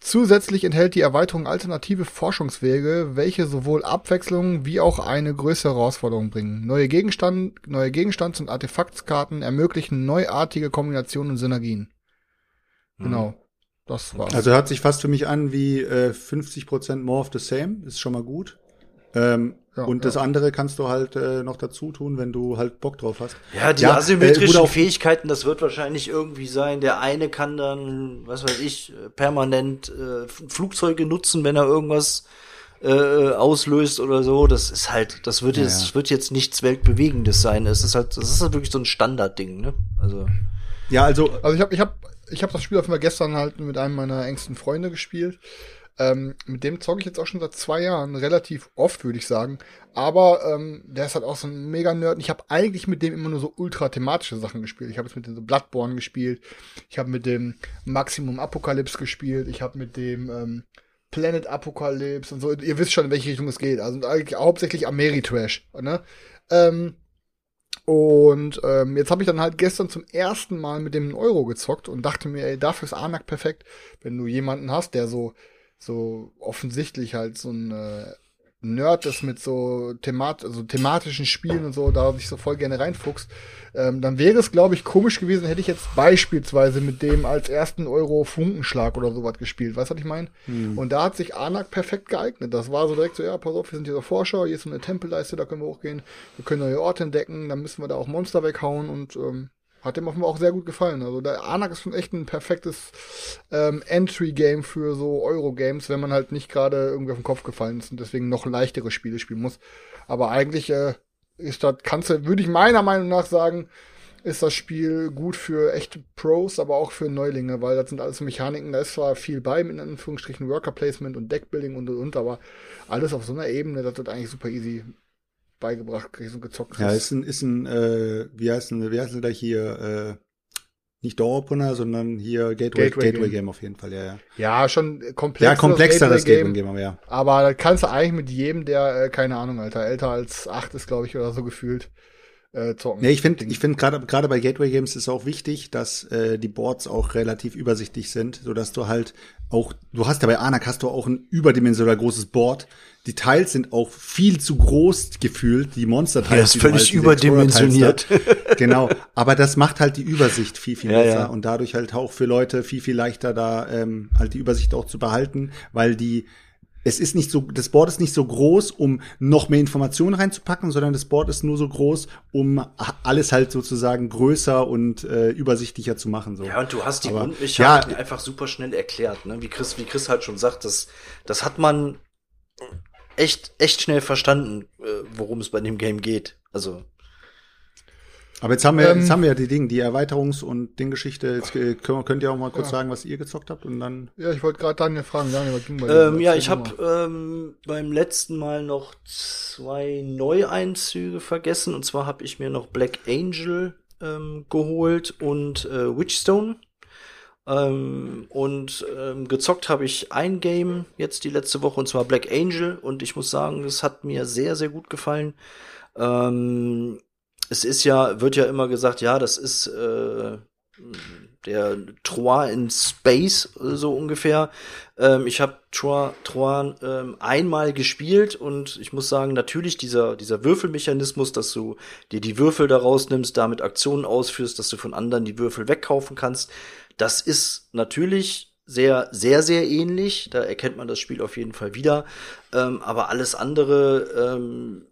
Zusätzlich enthält die Erweiterung alternative Forschungswege, welche sowohl Abwechslung wie auch eine größere Herausforderung bringen. Neue, Gegenstand, neue Gegenstands- und Artefaktskarten ermöglichen neuartige Kombinationen und Synergien. Mhm. Genau. Das war's. Also hört sich fast für mich an wie äh, 50% more of the same. Ist schon mal gut. Ähm, ja, und das andere kannst du halt äh, noch dazu tun, wenn du halt Bock drauf hast. Ja, die ja, äh, asymmetrischen äh, Fähigkeiten, das wird wahrscheinlich irgendwie sein. Der eine kann dann, was weiß ich, permanent äh, Flugzeuge nutzen, wenn er irgendwas äh, auslöst oder so. Das ist halt, das wird jetzt, ja, wird jetzt nichts Weltbewegendes sein. Es ist halt, das ist halt wirklich so ein Standardding, ne? Also. Ja, also, also ich habe, ich habe, ich habe das Spiel auf jeden Fall gestern halt mit einem meiner engsten Freunde gespielt. Ähm, mit dem zocke ich jetzt auch schon seit zwei Jahren, relativ oft, würde ich sagen. Aber ähm, der ist halt auch so ein Mega-Nerd. Ich habe eigentlich mit dem immer nur so ultra-thematische Sachen gespielt. Ich habe jetzt mit dem so Bloodborne gespielt. Ich habe mit dem Maximum Apocalypse gespielt. Ich habe mit dem ähm, Planet Apocalypse und so. Ihr wisst schon, in welche Richtung es geht. Also eigentlich hauptsächlich Ameritrash. Ne? Ähm, und ähm, jetzt habe ich dann halt gestern zum ersten Mal mit dem Euro gezockt und dachte mir, ey, dafür ist Anak perfekt, wenn du jemanden hast, der so so offensichtlich halt so ein äh, Nerd ist mit so themat also thematischen Spielen und so, da sich so voll gerne reinfuchst, ähm, dann wäre es, glaube ich, komisch gewesen, hätte ich jetzt beispielsweise mit dem als ersten Euro Funkenschlag oder sowas gespielt. Weißt du, was ich meine? Hm. Und da hat sich Anak perfekt geeignet. Das war so direkt so, ja, pass auf, wir sind hier so Forscher, hier ist so eine Tempelleiste, da können wir hochgehen, wir können neue Orte entdecken, dann müssen wir da auch Monster weghauen und ähm, hat dem offenbar auch sehr gut gefallen. Also der Anak ist schon echt ein perfektes ähm, Entry-Game für so Euro-Games, wenn man halt nicht gerade irgendwie auf den Kopf gefallen ist und deswegen noch leichtere Spiele spielen muss. Aber eigentlich äh, ist das, kannst du, würde ich meiner Meinung nach sagen, ist das Spiel gut für echte Pros, aber auch für Neulinge, weil das sind alles Mechaniken, da ist zwar viel bei, mit Anführungsstrichen Worker Placement und Deckbuilding und und und, aber alles auf so einer Ebene, das wird eigentlich super easy beigebracht kriegst und gezockt kriegst. Ja, ist ein, ist ein, äh, wie heißt denn, wie heißt denn da hier, äh, nicht Dauerbrenner, sondern hier Gateway, Gateway, Gateway Game. Game. auf jeden Fall, ja, ja. Ja, schon komplexer. Ja, komplexeres Gateway Game, aber ja. Aber das kannst du eigentlich mit jedem, der, äh, keine Ahnung, Alter, älter als acht ist, glaube ich, oder so gefühlt, äh, zocken. Nee, ich finde, ich finde gerade gerade bei Gateway Games ist auch wichtig, dass äh, die Boards auch relativ übersichtlich sind, so dass du halt auch, du hast ja bei Anak hast du auch ein überdimensional großes Board. Die Teils sind auch viel zu groß gefühlt, die Monster-Teils. Ja, ist völlig halt, überdimensioniert. genau, aber das macht halt die Übersicht viel, viel ja, besser ja. und dadurch halt auch für Leute viel, viel leichter da ähm, halt die Übersicht auch zu behalten, weil die es ist nicht so, das Board ist nicht so groß, um noch mehr Informationen reinzupacken, sondern das Board ist nur so groß, um alles halt sozusagen größer und äh, übersichtlicher zu machen. So. Ja, und du hast die Grundmechaniken ja, einfach super schnell erklärt, ne? Wie Chris, wie Chris halt schon sagt, das, das hat man echt, echt schnell verstanden, äh, worum es bei dem Game geht. Also aber jetzt haben wir, ähm, jetzt haben wir ja die Dinge, die Erweiterungs- und Dinggeschichte. Jetzt äh, könnt, könnt ihr auch mal kurz ja. sagen, was ihr gezockt habt und dann. Ja, ich wollte gerade Daniel fragen, Daniel, was ging bei dir? Ähm, ja, ich habe ähm, beim letzten Mal noch zwei Neueinzüge vergessen. Und zwar habe ich mir noch Black Angel ähm, geholt und äh, Witchstone. Ähm, und ähm, gezockt habe ich ein Game jetzt die letzte Woche und zwar Black Angel und ich muss sagen, es hat mir sehr, sehr gut gefallen. Ähm, es ist ja, wird ja immer gesagt, ja, das ist äh, der Troy in Space, so ungefähr. Ähm, ich habe Troy, Troy ähm, einmal gespielt und ich muss sagen, natürlich dieser, dieser Würfelmechanismus, dass du dir die Würfel da rausnimmst, damit Aktionen ausführst, dass du von anderen die Würfel wegkaufen kannst, das ist natürlich sehr, sehr, sehr ähnlich. Da erkennt man das Spiel auf jeden Fall wieder. Ähm, aber alles andere ähm,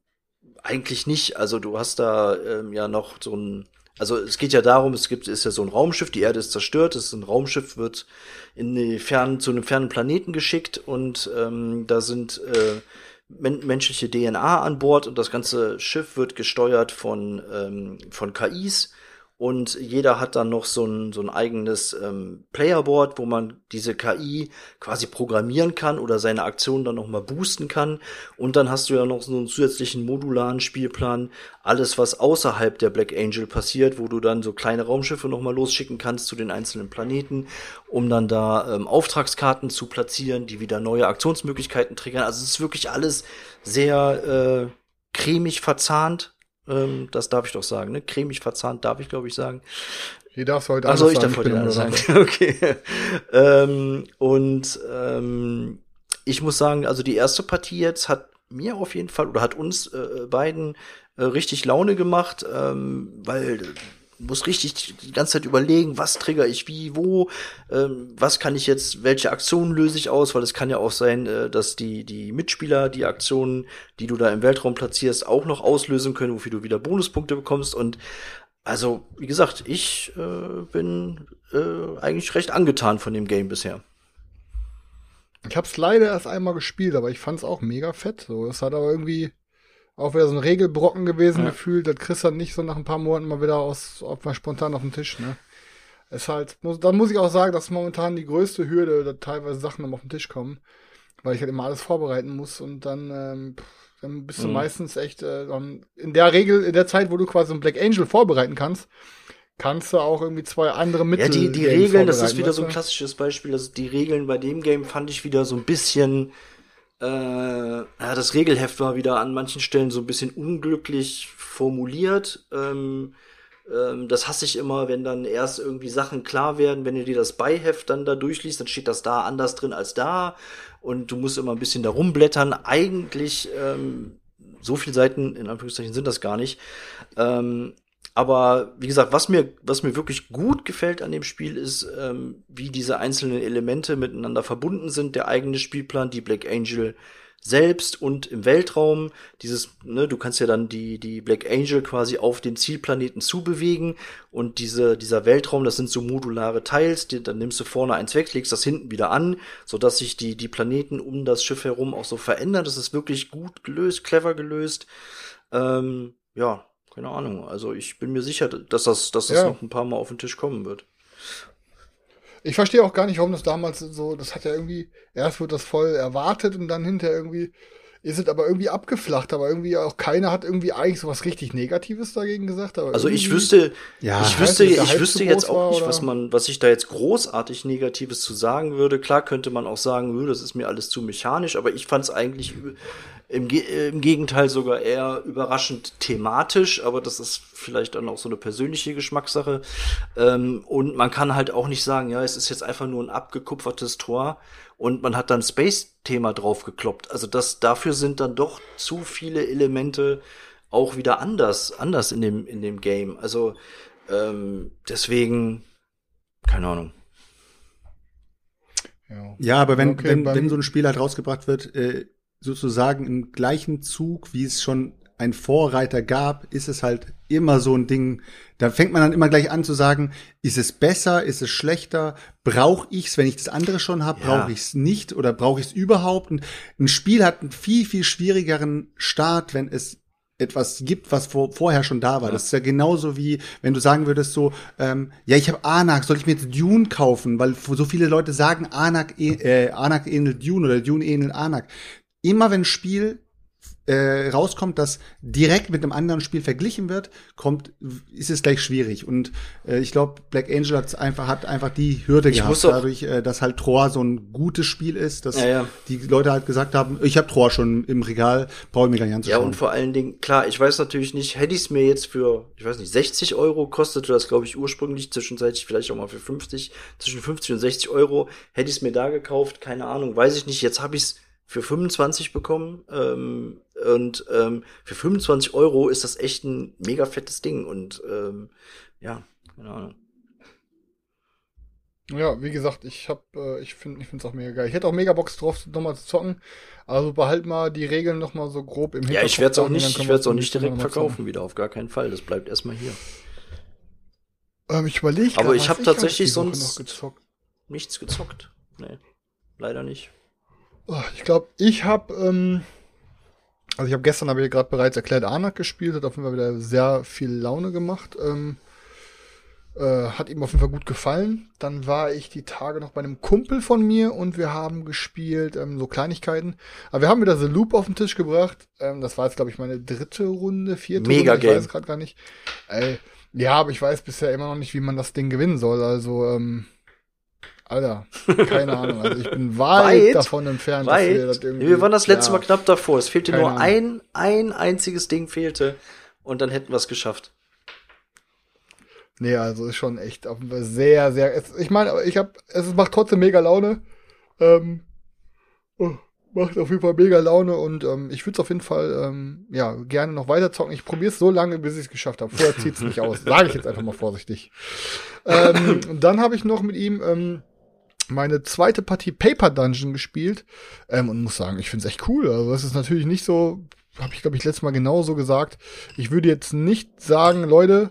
eigentlich nicht. Also du hast da ähm, ja noch so ein also es geht ja darum, es gibt ist ja so ein Raumschiff, die Erde ist zerstört, es ist ein Raumschiff, wird in die fernen, zu einem fernen Planeten geschickt und ähm, da sind äh, men menschliche DNA an Bord und das ganze Schiff wird gesteuert von, ähm, von KIs und jeder hat dann noch so ein, so ein eigenes ähm, Playerboard, wo man diese KI quasi programmieren kann oder seine Aktionen dann noch mal boosten kann. Und dann hast du ja noch so einen zusätzlichen modularen Spielplan, alles was außerhalb der Black Angel passiert, wo du dann so kleine Raumschiffe noch mal losschicken kannst zu den einzelnen Planeten, um dann da ähm, Auftragskarten zu platzieren, die wieder neue Aktionsmöglichkeiten triggern. Also es ist wirklich alles sehr äh, cremig verzahnt ähm, das darf ich doch sagen, ne? Cremig verzahnt darf ich, glaube ich, sagen. Hier darfst du heute sagen. Achso, ich darf heute alles sagen. *laughs* okay. ähm, und ähm, ich muss sagen, also die erste Partie jetzt hat mir auf jeden Fall oder hat uns äh, beiden äh, richtig Laune gemacht, ähm, weil muss richtig die ganze Zeit überlegen, was trigger ich wie, wo, ähm, was kann ich jetzt, welche Aktionen löse ich aus, weil es kann ja auch sein, äh, dass die, die Mitspieler die Aktionen, die du da im Weltraum platzierst, auch noch auslösen können, wofür du wieder Bonuspunkte bekommst und also, wie gesagt, ich äh, bin äh, eigentlich recht angetan von dem Game bisher. Ich habe es leider erst einmal gespielt, aber ich fand es auch mega fett. So, es hat aber irgendwie auch wieder so ein Regelbrocken gewesen ja. gefühlt. Das kriegst du nicht so nach ein paar Monaten mal wieder aus, auf mal spontan auf den Tisch, ne? Ist halt, muss, dann muss ich auch sagen, dass momentan die größte Hürde, dass teilweise Sachen noch auf den Tisch kommen, weil ich halt immer alles vorbereiten muss und dann, ähm, dann bist du mhm. meistens echt, äh, dann in der Regel, in der Zeit, wo du quasi ein Black Angel vorbereiten kannst, kannst du auch irgendwie zwei andere Mittel. Ja, die, die Regeln, das ist wieder so ein klassisches Beispiel. Also die Regeln bei dem Game fand ich wieder so ein bisschen, äh, ja, das Regelheft war wieder an manchen Stellen so ein bisschen unglücklich formuliert. Ähm, ähm, das hasse ich immer, wenn dann erst irgendwie Sachen klar werden, wenn du dir das Beiheft dann da durchliest, dann steht das da anders drin als da und du musst immer ein bisschen da rumblättern. Eigentlich ähm, so viele Seiten in Anführungszeichen sind das gar nicht. Ähm, aber wie gesagt, was mir, was mir wirklich gut gefällt an dem Spiel ist, ähm, wie diese einzelnen Elemente miteinander verbunden sind. Der eigene Spielplan, die Black Angel selbst und im Weltraum. Dieses, ne, du kannst ja dann die, die Black Angel quasi auf den Zielplaneten zubewegen und diese, dieser Weltraum, das sind so modulare Teils, die, dann nimmst du vorne eins weg, legst das hinten wieder an, so dass sich die, die Planeten um das Schiff herum auch so verändern. Das ist wirklich gut gelöst, clever gelöst. Ähm, ja, keine Ahnung. Also ich bin mir sicher, dass das, dass das ja. noch ein paar Mal auf den Tisch kommen wird. Ich verstehe auch gar nicht, warum das damals so, das hat ja irgendwie, erst wird das voll erwartet und dann hinterher irgendwie ist es aber irgendwie abgeflacht, aber irgendwie auch keiner hat irgendwie eigentlich so was richtig Negatives dagegen gesagt. also ich wüsste, ja, ich wüsste, nicht, ich wüsste jetzt auch nicht, was man, was ich da jetzt großartig Negatives zu sagen würde. Klar könnte man auch sagen, das ist mir alles zu mechanisch, aber ich fand es eigentlich im, Im Gegenteil sogar eher überraschend thematisch, aber das ist vielleicht dann auch so eine persönliche Geschmackssache. Ähm, und man kann halt auch nicht sagen, ja, es ist jetzt einfach nur ein abgekupfertes Tor und man hat dann Space-Thema draufgekloppt. Also das, dafür sind dann doch zu viele Elemente auch wieder anders, anders in dem, in dem Game. Also ähm, deswegen, keine Ahnung. Ja, ja aber wenn, okay, wenn, wenn so ein Spiel halt rausgebracht wird, äh, sozusagen im gleichen Zug, wie es schon ein Vorreiter gab, ist es halt immer so ein Ding. Da fängt man dann immer gleich an zu sagen, ist es besser, ist es schlechter, brauche ich's, wenn ich das andere schon habe, ja. brauche ich's nicht oder brauche ich's überhaupt? Und ein Spiel hat einen viel viel schwierigeren Start, wenn es etwas gibt, was vor, vorher schon da war. Ja. Das ist ja genauso wie, wenn du sagen würdest so, ähm, ja, ich habe Anak, soll ich mir jetzt Dune kaufen? Weil so viele Leute sagen, Anak, äh, Anak ähnelt Dune oder Dune ähnelt Anak immer wenn ein Spiel äh, rauskommt, das direkt mit einem anderen Spiel verglichen wird, kommt, ist es gleich schwierig. Und äh, ich glaube, Black Angel hat einfach, hat einfach die Hürde Ich gehabt, dadurch, äh, dass halt Troy so ein gutes Spiel ist, dass Ja, ja. die Leute halt gesagt haben, ich habe Troy schon im Regal, brauche ich mir gar nicht Ja, anzuschauen. und vor allen Dingen, klar, ich weiß natürlich nicht, hätte ich es mir jetzt für, ich weiß nicht, 60 Euro kostete das, glaube ich, ursprünglich, zwischenzeitlich vielleicht auch mal für 50, zwischen 50 und 60 Euro, hätte ich es mir da gekauft, keine Ahnung, weiß ich nicht, jetzt habe ich es für 25 bekommen ähm, und ähm, für 25 Euro ist das echt ein mega fettes Ding und ähm, ja, keine Ahnung. Ja, wie gesagt, ich hab, äh, ich finde, ich finde es auch mega geil. Ich hätte auch mega Box drauf, nochmal zu zocken. Also behalt mal die Regeln noch mal so grob im Ja, ich werde es auch nicht, ich werde auch nicht direkt verkaufen zocken. wieder, auf gar keinen Fall, das bleibt erstmal hier. Ähm, ich überlege Aber ich hab hab tatsächlich Woche sonst- gezockt. Nichts gezockt. Nee, leider nicht. Oh, Ich glaube, ich habe, ähm, also ich habe gestern, habe ich gerade bereits erklärt, Anak gespielt, hat auf jeden Fall wieder sehr viel Laune gemacht. Ähm, äh, hat ihm auf jeden Fall gut gefallen. Dann war ich die Tage noch bei einem Kumpel von mir und wir haben gespielt, ähm, so Kleinigkeiten. Aber wir haben wieder The Loop auf den Tisch gebracht. Ähm, das war jetzt, glaube ich, meine dritte Runde, vierte Mega Runde, ich Game. weiß gerade gar nicht. Ey, ja, aber ich weiß bisher immer noch nicht, wie man das Ding gewinnen soll. Also, ähm, Alter, keine *laughs* Ahnung. Also ich bin weit, Weit? davon entfernt, dass wir das Weit. irgendwie. Wir waren das letzte ja. Mal knapp davor. Es fehlte nur Ahnung. ein, ein einziges Ding fehlte und dann hätten wir es geschafft. Nee, also ist schon echt sehr, sehr. Es, ich meine, ich hab, es macht trotzdem mega Laune. Ähm, oh, macht auf jeden Fall mega Laune und ähm, ich würde es auf jeden Fall ähm, ja gerne noch weiter zocken. Ich probiere es so lange, bis ich es geschafft habe. Vorher zieht es nicht aus. Sage ich jetzt einfach mal vorsichtig. *laughs* Ähm, und dann habe ich noch mit ihm ähm, meine zweite Partie Paper Dungeon gespielt ähm, und muss sagen, ich finde es echt cool. Also das ist natürlich nicht so, habe ich glaube ich letztes Mal genauso gesagt. Ich würde jetzt nicht sagen, Leute,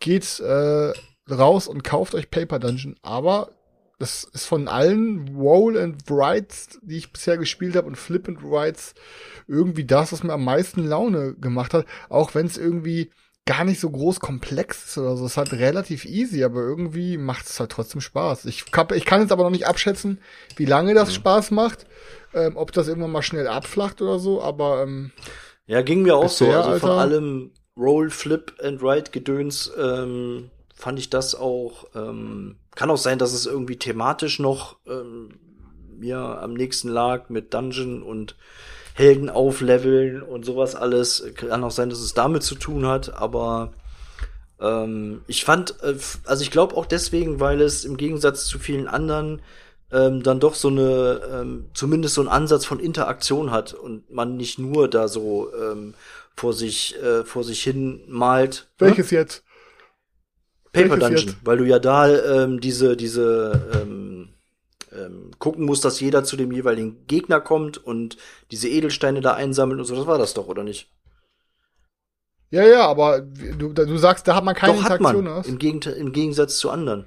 geht äh, raus und kauft euch Paper Dungeon, aber das ist von allen Roll and Writes, die ich bisher gespielt habe und Flip and Writes irgendwie das, was mir am meisten Laune gemacht hat, auch wenn es irgendwie gar nicht so groß komplex ist oder so. Es ist halt relativ easy, aber irgendwie macht es halt trotzdem Spaß. Ich, kann- ich kann jetzt aber noch nicht abschätzen, wie lange das Spaß macht, ähm, ob das irgendwann mal schnell abflacht oder so, aber ähm, Ja, ging mir auch so. Also von Alter. allem Roll, Flip and Write Gedöns ähm, fand ich das auch. Ähm, kann auch sein, dass es irgendwie thematisch noch ähm, mir am nächsten lag mit Dungeon und Helden aufleveln und sowas alles. Kann auch sein, dass es damit zu tun hat, aber ähm, ich fand, äh, also ich glaube auch deswegen, weil es im Gegensatz zu vielen anderen ähm, dann doch so eine, ähm, zumindest so einen Ansatz von Interaktion hat und man nicht nur da so ähm, vor sich, äh, vor sich hin malt. welches jetzt? Paper welches Dungeon, jetzt? weil du ja da ähm, diese, diese ähm, ähm, gucken musst, dass jeder zu dem jeweiligen Gegner kommt und diese Edelsteine da einsammelt und so. Das war das doch, oder nicht? Ja, ja, aber du, du sagst, da hat man keine doch hat Interaktion. man. oder was? Im, Gegent Im Gegensatz zu anderen.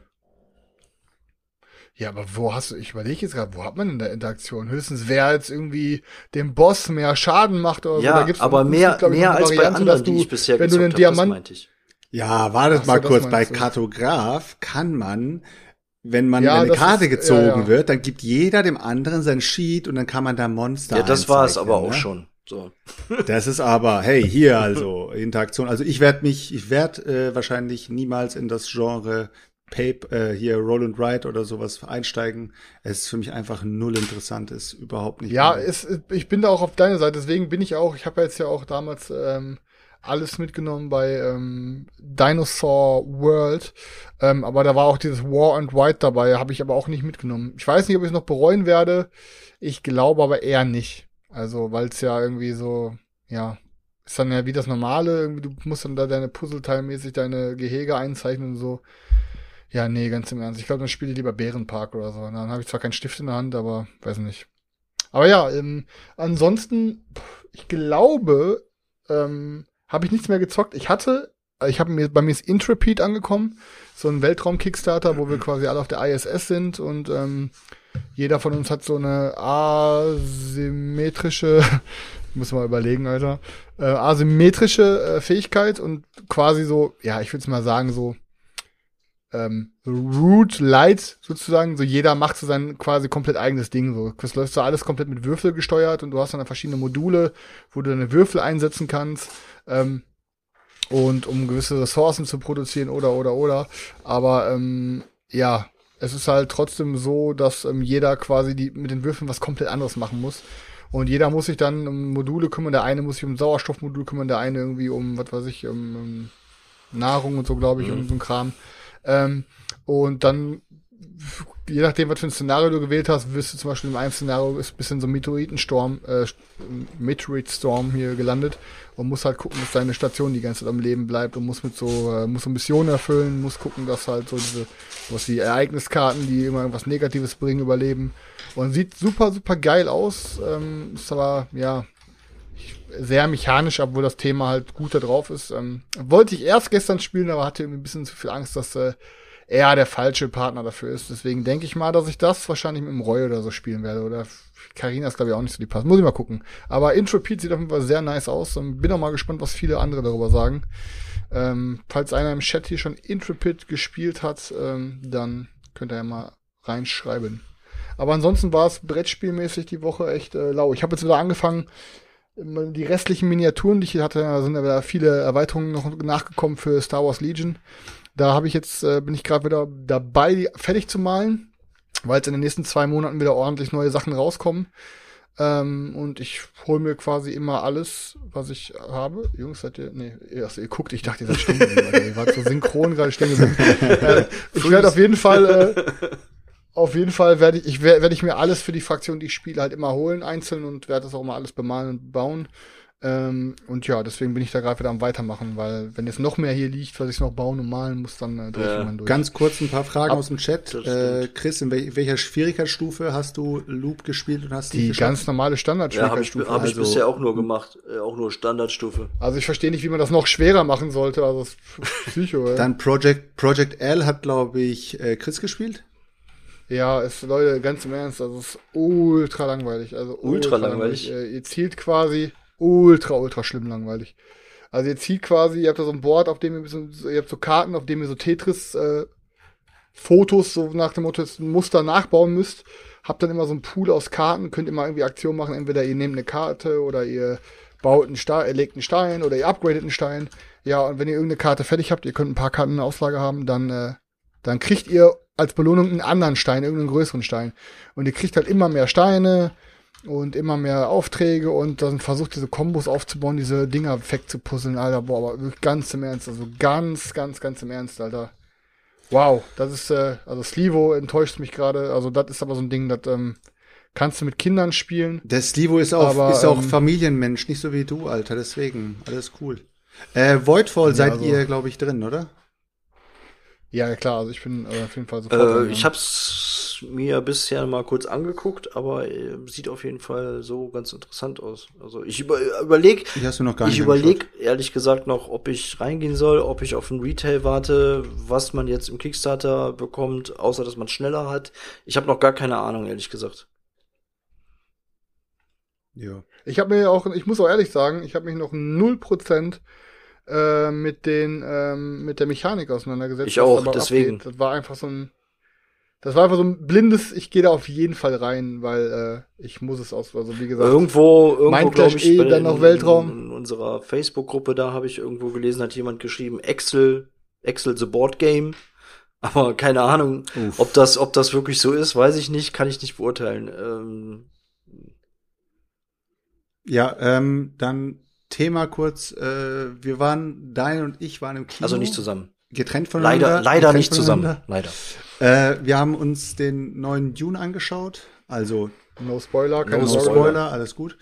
Ja, aber wo hast du, ich überlege jetzt gerade, wo hat man denn da Interaktion? Höchstens, wer jetzt irgendwie dem Boss mehr Schaden macht oder so. Ja, Da gibt's aber noch- mehr, glaub ich, mehr als bei Variante, anderen, dass du, die ich bisher wenn du einen gezockt hab, das Diamant, meinte ich. Ja, wartet Ach so, mal kurz. Bei. Kartograf kann man, wenn man Ja, eine Karte ist- gezogen ja, ja. wird, dann gibt jeder dem anderen sein Sheet und dann kann man da Monster Ja, das war es aber auch ne? schon. So. *laughs* Das ist aber, hey, hier also Interaktion. Also ich werde mich, ich werde äh, wahrscheinlich niemals in das Genre Pape, äh, hier Roll and Write oder sowas einsteigen. Es ist für mich einfach null interessant, ist überhaupt nicht. ja, es, ich bin da auch auf deiner Seite, deswegen bin ich auch, ich habe ja jetzt ja auch damals ähm, alles mitgenommen bei ähm, Dinosaur World, ähm, aber da war auch dieses War and White dabei, habe ich aber auch nicht mitgenommen. Ich weiß nicht, ob ich es noch bereuen werde, ich glaube aber eher nicht. Also, weil es ja irgendwie so, ja, ist dann ja wie das Normale, irgendwie, du musst dann da deine Puzzleteilmäßig deine Gehege einzeichnen und so. Ja, nee, ganz im Ernst. Ich glaube, dann spiele ich lieber Bärenpark oder so. Dann habe ich zwar keinen Stift in der Hand, aber weiß nicht. Aber ja, ähm, ansonsten, ich glaube, ähm, habe ich nichts mehr gezockt. Ich hatte, äh, ich habe mir, bei mir ist Intrepid angekommen, so ein Weltraum-Kickstarter, wo wir quasi alle auf der ISS sind und ähm, jeder von uns hat so eine asymmetrische, *laughs* muss mal überlegen, Alter, äh, asymmetrische äh, Fähigkeit und quasi so, ja, ich würde mal sagen, so ähm, Root Light sozusagen, so jeder macht so sein quasi komplett eigenes Ding. So, das läuft so alles komplett mit Würfel gesteuert und du hast dann verschiedene Module, wo du deine Würfel einsetzen kannst. Ähm, und um gewisse Ressourcen zu produzieren oder oder oder. Aber ähm, ja, es ist halt trotzdem so, dass ähm, jeder quasi die mit den Würfeln was komplett anderes machen muss. Und jeder muss sich dann um Module kümmern. Der eine muss sich um Sauerstoffmodul kümmern, der eine irgendwie um, was weiß ich, um, um Nahrung und so, glaube ich, mhm. und so ein Kram. Ähm, und dann, je nachdem, was für ein Szenario du gewählt hast, wirst du zum Beispiel in einem Szenario ist ein bisschen so ein Meteoritensturm, äh, Meteoritstorm hier gelandet und muss halt gucken, dass deine Station die ganze Zeit am Leben bleibt und muss mit so, äh, muss so Missionen erfüllen, muss gucken, dass halt so diese, was die Ereigniskarten, die immer irgendwas Negatives bringen, überleben. Und sieht super, super geil aus. Ähm, ist aber, ja, sehr mechanisch, obwohl das Thema halt gut da drauf ist. Ähm, wollte ich erst gestern spielen, aber hatte irgendwie ein bisschen zu viel Angst, dass äh, er der falsche Partner dafür ist. Deswegen denke ich mal, dass ich das wahrscheinlich mit dem Roy oder so spielen werde. Oder Carina ist, glaube ich, auch nicht so die Pass. Muss ich mal gucken. Aber Intrepid sieht auf jeden Fall sehr nice aus und bin auch mal gespannt, was viele andere darüber sagen. Ähm, falls einer im Chat hier schon Intrepid gespielt hat, ähm, dann könnt ihr ja mal reinschreiben. Aber ansonsten war es Brettspielmäßig die Woche echt äh, lau. Ich habe jetzt wieder angefangen, die restlichen Miniaturen, die ich hatte, da sind ja viele Erweiterungen noch nachgekommen für Star Wars Legion. Da habe ich jetzt, äh, bin ich gerade wieder dabei, die fertig zu malen, weil jetzt in den nächsten zwei Monaten wieder ordentlich neue Sachen rauskommen. Ähm, und ich hole mir quasi immer alles, was ich habe. Jungs, seid ihr, nee, also ihr guckt, ich dachte, ihr seid geblieben. ihr wart so synchron gerade stehen *laughs* äh, ich werde auf jeden Fall äh, *laughs* auf jeden Fall werde ich, ich werde ich mir alles für die Fraktion, die ich spiele, halt immer holen, einzeln und werde das auch mal alles bemalen und bauen. Ähm, und ja, deswegen bin ich da gerade wieder am weitermachen, weil wenn jetzt noch mehr hier liegt, was ich noch bauen und malen muss, dann äh, drehe ich mal durch. Ganz kurz ein paar Fragen Ab, aus dem Chat. Äh, Chris, in wel welcher Schwierigkeitsstufe hast du Loop gespielt und hast die ganz normale Standardschwierigkeitsstufe? Ja, habe ich, hab ich also, bisher auch nur gemacht, äh, auch nur Standardstufe. Also ich verstehe nicht, wie man das noch schwerer machen sollte, also *laughs* Psycho. Dann Project Project L hat glaube ich äh, Chris gespielt. Ja, es, Leute, ganz im Ernst, also es ist ultra langweilig. Also ultra, ultra langweilig. langweilig. Ihr zielt quasi ultra, ultra schlimm langweilig. Also ihr zielt quasi, ihr habt da so ein Board, auf dem ihr, bisschen, ihr habt so Karten, auf dem ihr so Tetris äh, Fotos, so nach dem Motto, ein Muster nachbauen müsst. Habt dann immer so einen Pool aus Karten, könnt immer irgendwie Aktionen machen. Entweder ihr nehmt eine Karte oder ihr baut einen Stein, ihr legt einen Stein oder ihr upgradet einen Stein. Ja, und wenn ihr irgendeine Karte fertig habt, ihr könnt ein paar Karten in der Auslage haben, dann, äh, dann kriegt ihr als Belohnung einen anderen Stein, irgendeinen größeren Stein. Und ihr kriegt halt immer mehr Steine und immer mehr Aufträge und dann versucht diese Kombos aufzubauen, diese Dinger wegzupuzzeln, Alter. Boah, aber ganz im Ernst, also ganz, ganz, ganz im Ernst, Alter. Wow, das ist, äh, also Slivo enttäuscht mich gerade. Also das ist aber so ein Ding, das ähm, kannst du mit Kindern spielen. Der Slivo ist auch, aber, ist auch ähm, Familienmensch, nicht so wie du, Alter. Deswegen, alles cool. Äh, Voidfall ja, seid also, ihr, glaube ich, drin, oder? Ja, klar, also ich bin äh, auf jeden Fall sofort. Äh, ich hab's mir bisher mal kurz angeguckt, aber äh, sieht auf jeden Fall so ganz interessant aus. Also ich über, überleg, hast du noch gar nicht ich überleg ehrlich gesagt noch, ob ich reingehen soll, ob ich auf ein Retail warte, was man jetzt im Kickstarter bekommt, außer dass man schneller hat. Ich habe noch gar keine Ahnung, ehrlich gesagt. Ja. Ich habe mir auch, ich muss auch ehrlich sagen, ich habe mich noch null Prozent äh, mit den ähm, mit der Mechanik auseinandergesetzt. Ich auch, deswegen. Abgeht. Das war einfach so ein das war einfach so ein blindes, ich gehe da auf jeden Fall rein, weil äh, ich muss es aus, also wie gesagt. Irgendwo, irgendwo glaube ich, eh, dann noch Weltraum. In, in unserer Facebook-Gruppe, da habe ich irgendwo gelesen, hat jemand geschrieben, Excel, Excel the Board Game. *laughs* Aber keine Ahnung, Uff. ob das, ob das wirklich so ist, weiß ich nicht, kann ich nicht beurteilen. Ähm, ja, ähm, dann Thema kurz, äh, wir waren, Daniel und ich waren im Kino. Also nicht zusammen. Getrennt voneinander. Leider, leider nicht zusammen. Leider. Äh, wir haben uns den neuen Dune angeschaut. Also No Spoiler, keine no Spoiler. Spoiler, alles gut.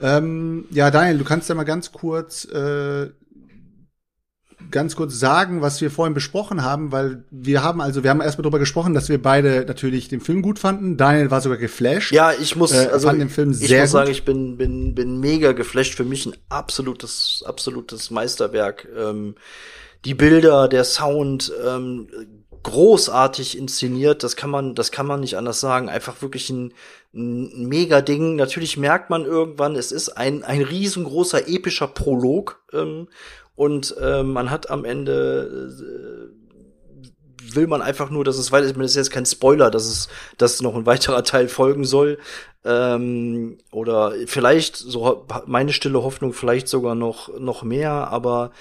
Ähm, ja, Daniel, du kannst ja mal ganz kurz äh, ganz kurz sagen, was wir vorhin besprochen haben, weil wir haben also, wir haben erstmal darüber gesprochen, dass wir beide natürlich den Film gut fanden. Daniel war sogar geflasht. Ja, ich muss, äh, also fand den Film sehr ich muss sagen, ich bin bin bin mega geflasht. Für mich ein absolutes absolutes Meisterwerk. Ähm, die Bilder, der Sound, ähm, großartig inszeniert. Das kann man, das kann man nicht anders sagen. Einfach wirklich ein, ein mega Ding. Natürlich merkt man irgendwann, es ist ein ein riesengroßer epischer Prolog ähm, und äh, man hat am Ende äh, will man einfach nur, dass es weiter ist. Das ist jetzt kein Spoiler, dass es, dass noch ein weiterer Teil folgen soll. Ähm, oder vielleicht, so meine stille Hoffnung, vielleicht sogar noch, noch mehr, aber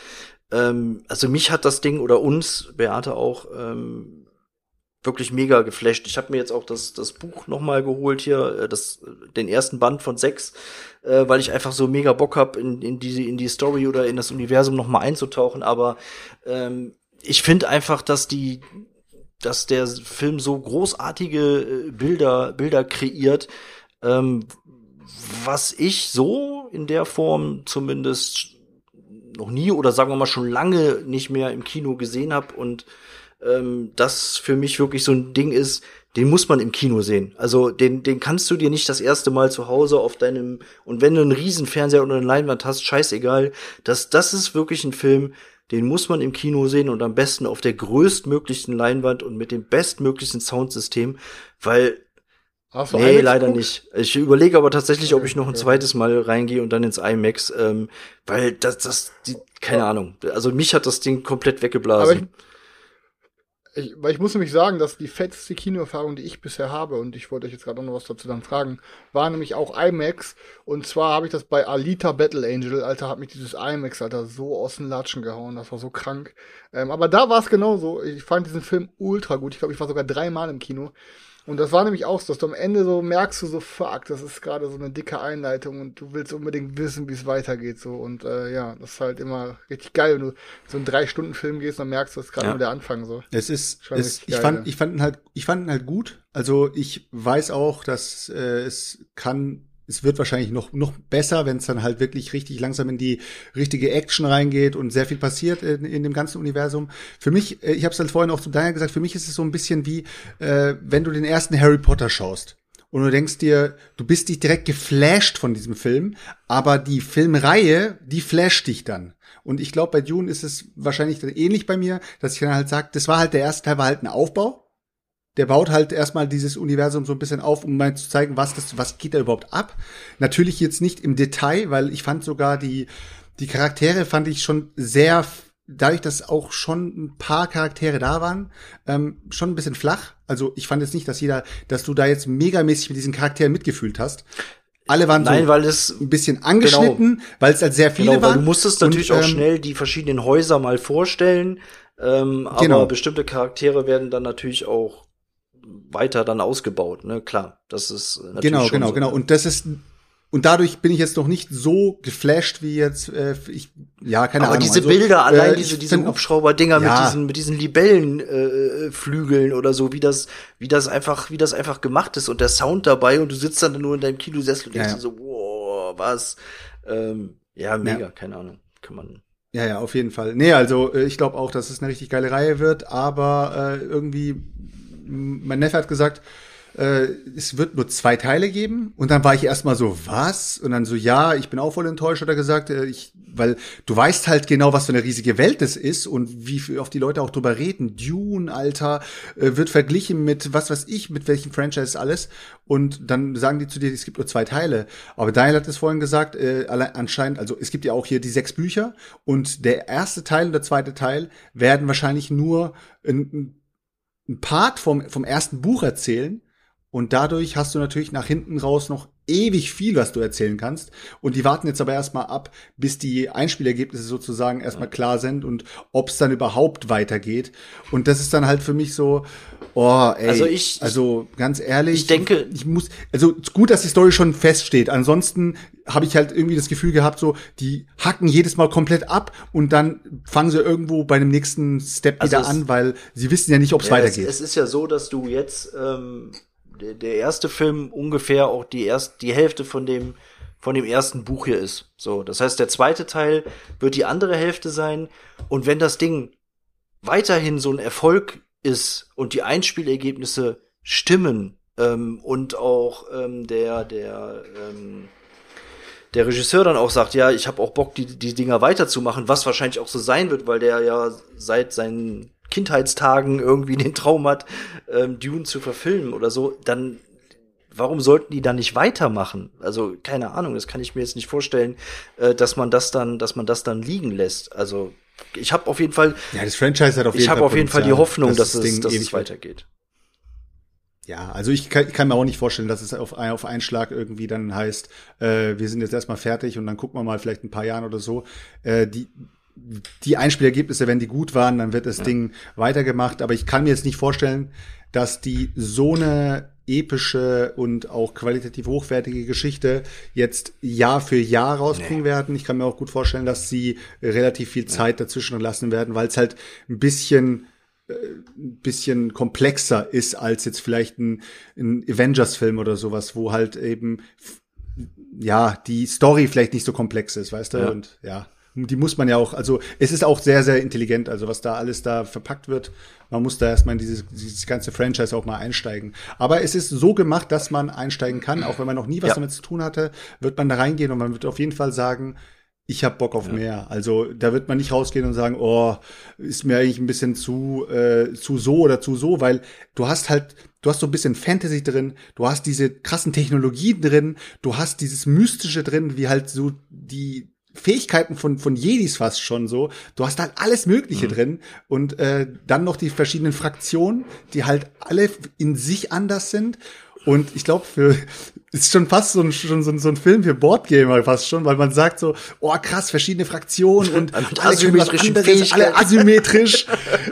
ähm, also mich hat das Ding oder uns, Beate auch, ähm, wirklich mega geflasht. Ich habe mir jetzt auch das, das Buch noch mal geholt hier, äh, das, den ersten Band von sechs, äh, weil ich einfach so mega Bock hab in, in, die, in die Story oder in das Universum noch mal einzutauchen. Aber ähm, ich finde einfach, dass die, dass der Film so großartige äh, Bilder, Bilder kreiert, ähm, was ich so in der Form zumindest noch nie oder sagen wir mal schon lange nicht mehr im Kino gesehen habe und ähm, das für mich wirklich so ein Ding ist, den muss man im Kino sehen. Also den, den kannst du dir nicht das erste Mal zu Hause auf deinem und wenn du einen Riesenfernseher oder eine Leinwand hast, scheißegal. Das, das ist wirklich ein Film, den muss man im Kino sehen und am besten auf der größtmöglichen Leinwand und mit dem bestmöglichen Soundsystem, weil Hast du nee, IMAX leider geguckt? nicht. Ich überlege aber tatsächlich, ob ich noch ein zweites Mal reingehe und dann ins IMAX, ähm, weil das, das, die, keine. Ahnung. Also mich hat das Ding komplett weggeblasen. Ich, ich, weil ich muss nämlich sagen, dass die fetteste Kinoerfahrung, die ich bisher habe, und ich wollte euch jetzt gerade noch was dazu dann fragen, war nämlich auch IMAX. Und zwar habe ich das bei Alita Battle Angel, Alter, hat mich dieses IMAX, Alter, so aus den Latschen gehauen. Das war so krank. Ähm, aber da war es genauso. Ich fand diesen Film ultra gut. Ich glaube, ich war sogar dreimal im Kino. Und das war nämlich auch so, dass du am Ende so merkst du so, fuck, das ist gerade so eine dicke Einleitung und du willst unbedingt wissen, wie es weitergeht. so Und äh, ja, das ist halt immer richtig geil, wenn du so einen drei-Stunden-Film gehst, dann merkst du, das ist gerade ja. nur der Anfang so. Es ist, es, ich, geil, fand, ja. ich fand ihn halt, ich fand ihn halt gut. Also ich weiß auch, dass äh, es kann es wird wahrscheinlich noch, noch besser, wenn es dann halt wirklich richtig langsam in die richtige Action reingeht und sehr viel passiert in, in dem ganzen Universum. Für mich, äh, ich habe es halt vorhin auch zu Daniel gesagt, für mich ist es so ein bisschen wie, äh, wenn du den ersten Harry Potter schaust und du denkst dir, du bist nicht direkt geflasht von diesem Film, aber die Filmreihe, die flasht dich dann. Und ich glaube, bei Dune ist es wahrscheinlich ähnlich bei mir, dass ich dann halt sage, das war halt der erste Teil, war halt ein Aufbau der baut halt erstmal dieses Universum so ein bisschen auf, um mal zu zeigen, was das, was geht da überhaupt ab. Natürlich jetzt nicht im Detail, weil ich fand sogar die, die Charaktere fand ich schon sehr, dadurch, dass auch schon ein paar Charaktere da waren, ähm, schon ein bisschen flach. Also ich fand jetzt nicht, dass jeder, dass du da jetzt megamäßig mit diesen Charakteren mitgefühlt hast. Alle waren Nein, so weil es, ein bisschen angeschnitten, genau, weil es halt sehr viele genau, waren. du musstest natürlich und, auch ähm, schnell die verschiedenen Häuser mal vorstellen. Ähm, aber genau. bestimmte Charaktere werden dann natürlich auch weiter dann ausgebaut, ne? Klar, das ist natürlich Genau, genau, so. genau. Und das ist und dadurch bin ich jetzt noch nicht so geflasht wie jetzt äh, ich ja keine aber Ahnung. Aber diese also, Bilder, äh, allein diese diese Hubschrauber-Dinger ja. mit diesen mit diesen Libellenflügeln äh, oder so, wie das wie das einfach wie das einfach gemacht ist und der Sound dabei und du sitzt dann nur in deinem Kinosessel und denkst ja, so wow was ähm, ja mega keine Ahnung kann man ja, ja, auf jeden Fall. Nee, also äh, ich glaube auch, dass es eine richtig geile Reihe wird, aber äh, irgendwie mein Neffe hat gesagt, äh, es wird nur zwei Teile geben. Und dann war ich erstmal so, was? Und dann so, ja, ich bin auch voll enttäuscht, hat er gesagt, äh, ich, weil du weißt halt genau, was für eine riesige Welt das ist und wie oft die Leute auch drüber reden. Dune, Alter, äh, wird verglichen mit was weiß ich, mit welchen Franchise alles. Und dann sagen die zu dir, es gibt nur zwei Teile. Aber Daniel hat es vorhin gesagt, äh, anscheinend, also es gibt ja auch hier die sechs Bücher und der erste Teil und der zweite Teil werden wahrscheinlich nur ein Part vom, vom ersten Buch erzählen. Und dadurch hast du natürlich nach hinten raus noch ewig viel, was du erzählen kannst. Und die warten jetzt aber erstmal ab, bis die Einspielergebnisse sozusagen erstmal klar sind und ob es dann überhaupt weitergeht. Und das ist dann halt für mich so, oh, ey. Also ich, also ganz ehrlich. Ich denke, ich muss, also gut, dass die Story schon feststeht. Ansonsten habe ich halt irgendwie das Gefühl gehabt, so, die hacken jedes Mal komplett ab und dann fangen sie irgendwo bei dem nächsten Step also wieder an, weil sie wissen ja nicht, ob es ja, weitergeht. Es, es, ist ja so, dass du jetzt, ähm, der, der erste Film ungefähr auch die erst, die Hälfte von dem, von dem ersten Buch hier ist. So, das heißt, der zweite Teil wird die andere Hälfte sein. Und wenn das Ding weiterhin so ein Erfolg ist und die Einspielergebnisse stimmen ähm, und auch ähm, der der ähm, der Regisseur dann auch sagt, ja, ich habe auch Bock, die, die Dinger weiterzumachen, was wahrscheinlich auch so sein wird, weil der ja seit seinen Kindheitstagen irgendwie den Traum hat, ähm, Dune zu verfilmen oder so, dann warum sollten die dann nicht weitermachen? Also keine Ahnung, das kann ich mir jetzt nicht vorstellen, äh, dass man das dann, dass man das dann liegen lässt. Also ich habe auf jeden Fall. Ja, das Franchise hat auf jeden ich habe auf jeden Fall die Hoffnung, dass, dass, es, dass es weitergeht. Ja, also ich kann, ich kann, mir auch nicht vorstellen, dass es auf, auf einen Schlag irgendwie dann heißt, äh, wir sind jetzt erstmal fertig und dann gucken wir mal vielleicht ein paar Jahren oder so. Äh, die, die Einspielergebnisse, wenn die gut waren, dann wird das ja. Ding weitergemacht. Aber ich kann mir jetzt nicht vorstellen, dass die so eine epische und auch qualitativ hochwertige Geschichte jetzt Jahr für Jahr rausbringen nee. werden. Ich kann mir auch gut vorstellen, dass sie relativ viel Zeit dazwischen lassen werden, weil es halt ein bisschen ein bisschen komplexer ist als jetzt vielleicht ein, ein Avengers-Film oder sowas, wo halt eben ja die Story vielleicht nicht so komplex ist, weißt du? Ja. Und ja, die muss man ja auch, also es ist auch sehr, sehr intelligent, also was da alles da verpackt wird. Man muss da erstmal in dieses, dieses ganze Franchise auch mal einsteigen. Aber es ist so gemacht, dass man einsteigen kann, auch wenn man noch nie was ja. damit zu tun hatte, wird man da reingehen und man wird auf jeden Fall sagen, ich habe Bock auf ja. mehr. Also da wird man nicht rausgehen und sagen, oh, ist mir eigentlich ein bisschen zu äh, zu so oder zu so, weil du hast halt, du hast so ein bisschen Fantasy drin, du hast diese krassen Technologien drin, du hast dieses Mystische drin, wie halt so die Fähigkeiten von von Jedis fast schon so. Du hast halt alles Mögliche mhm. drin und äh, dann noch die verschiedenen Fraktionen, die halt alle in sich anders sind und ich glaube, für ist schon fast so ein, schon so, ein, so ein Film für Boardgamer fast schon, weil man sagt so, oh krass, verschiedene Fraktionen und *laughs* alle asymmetrischen anderes, alle *laughs* asymmetrisch.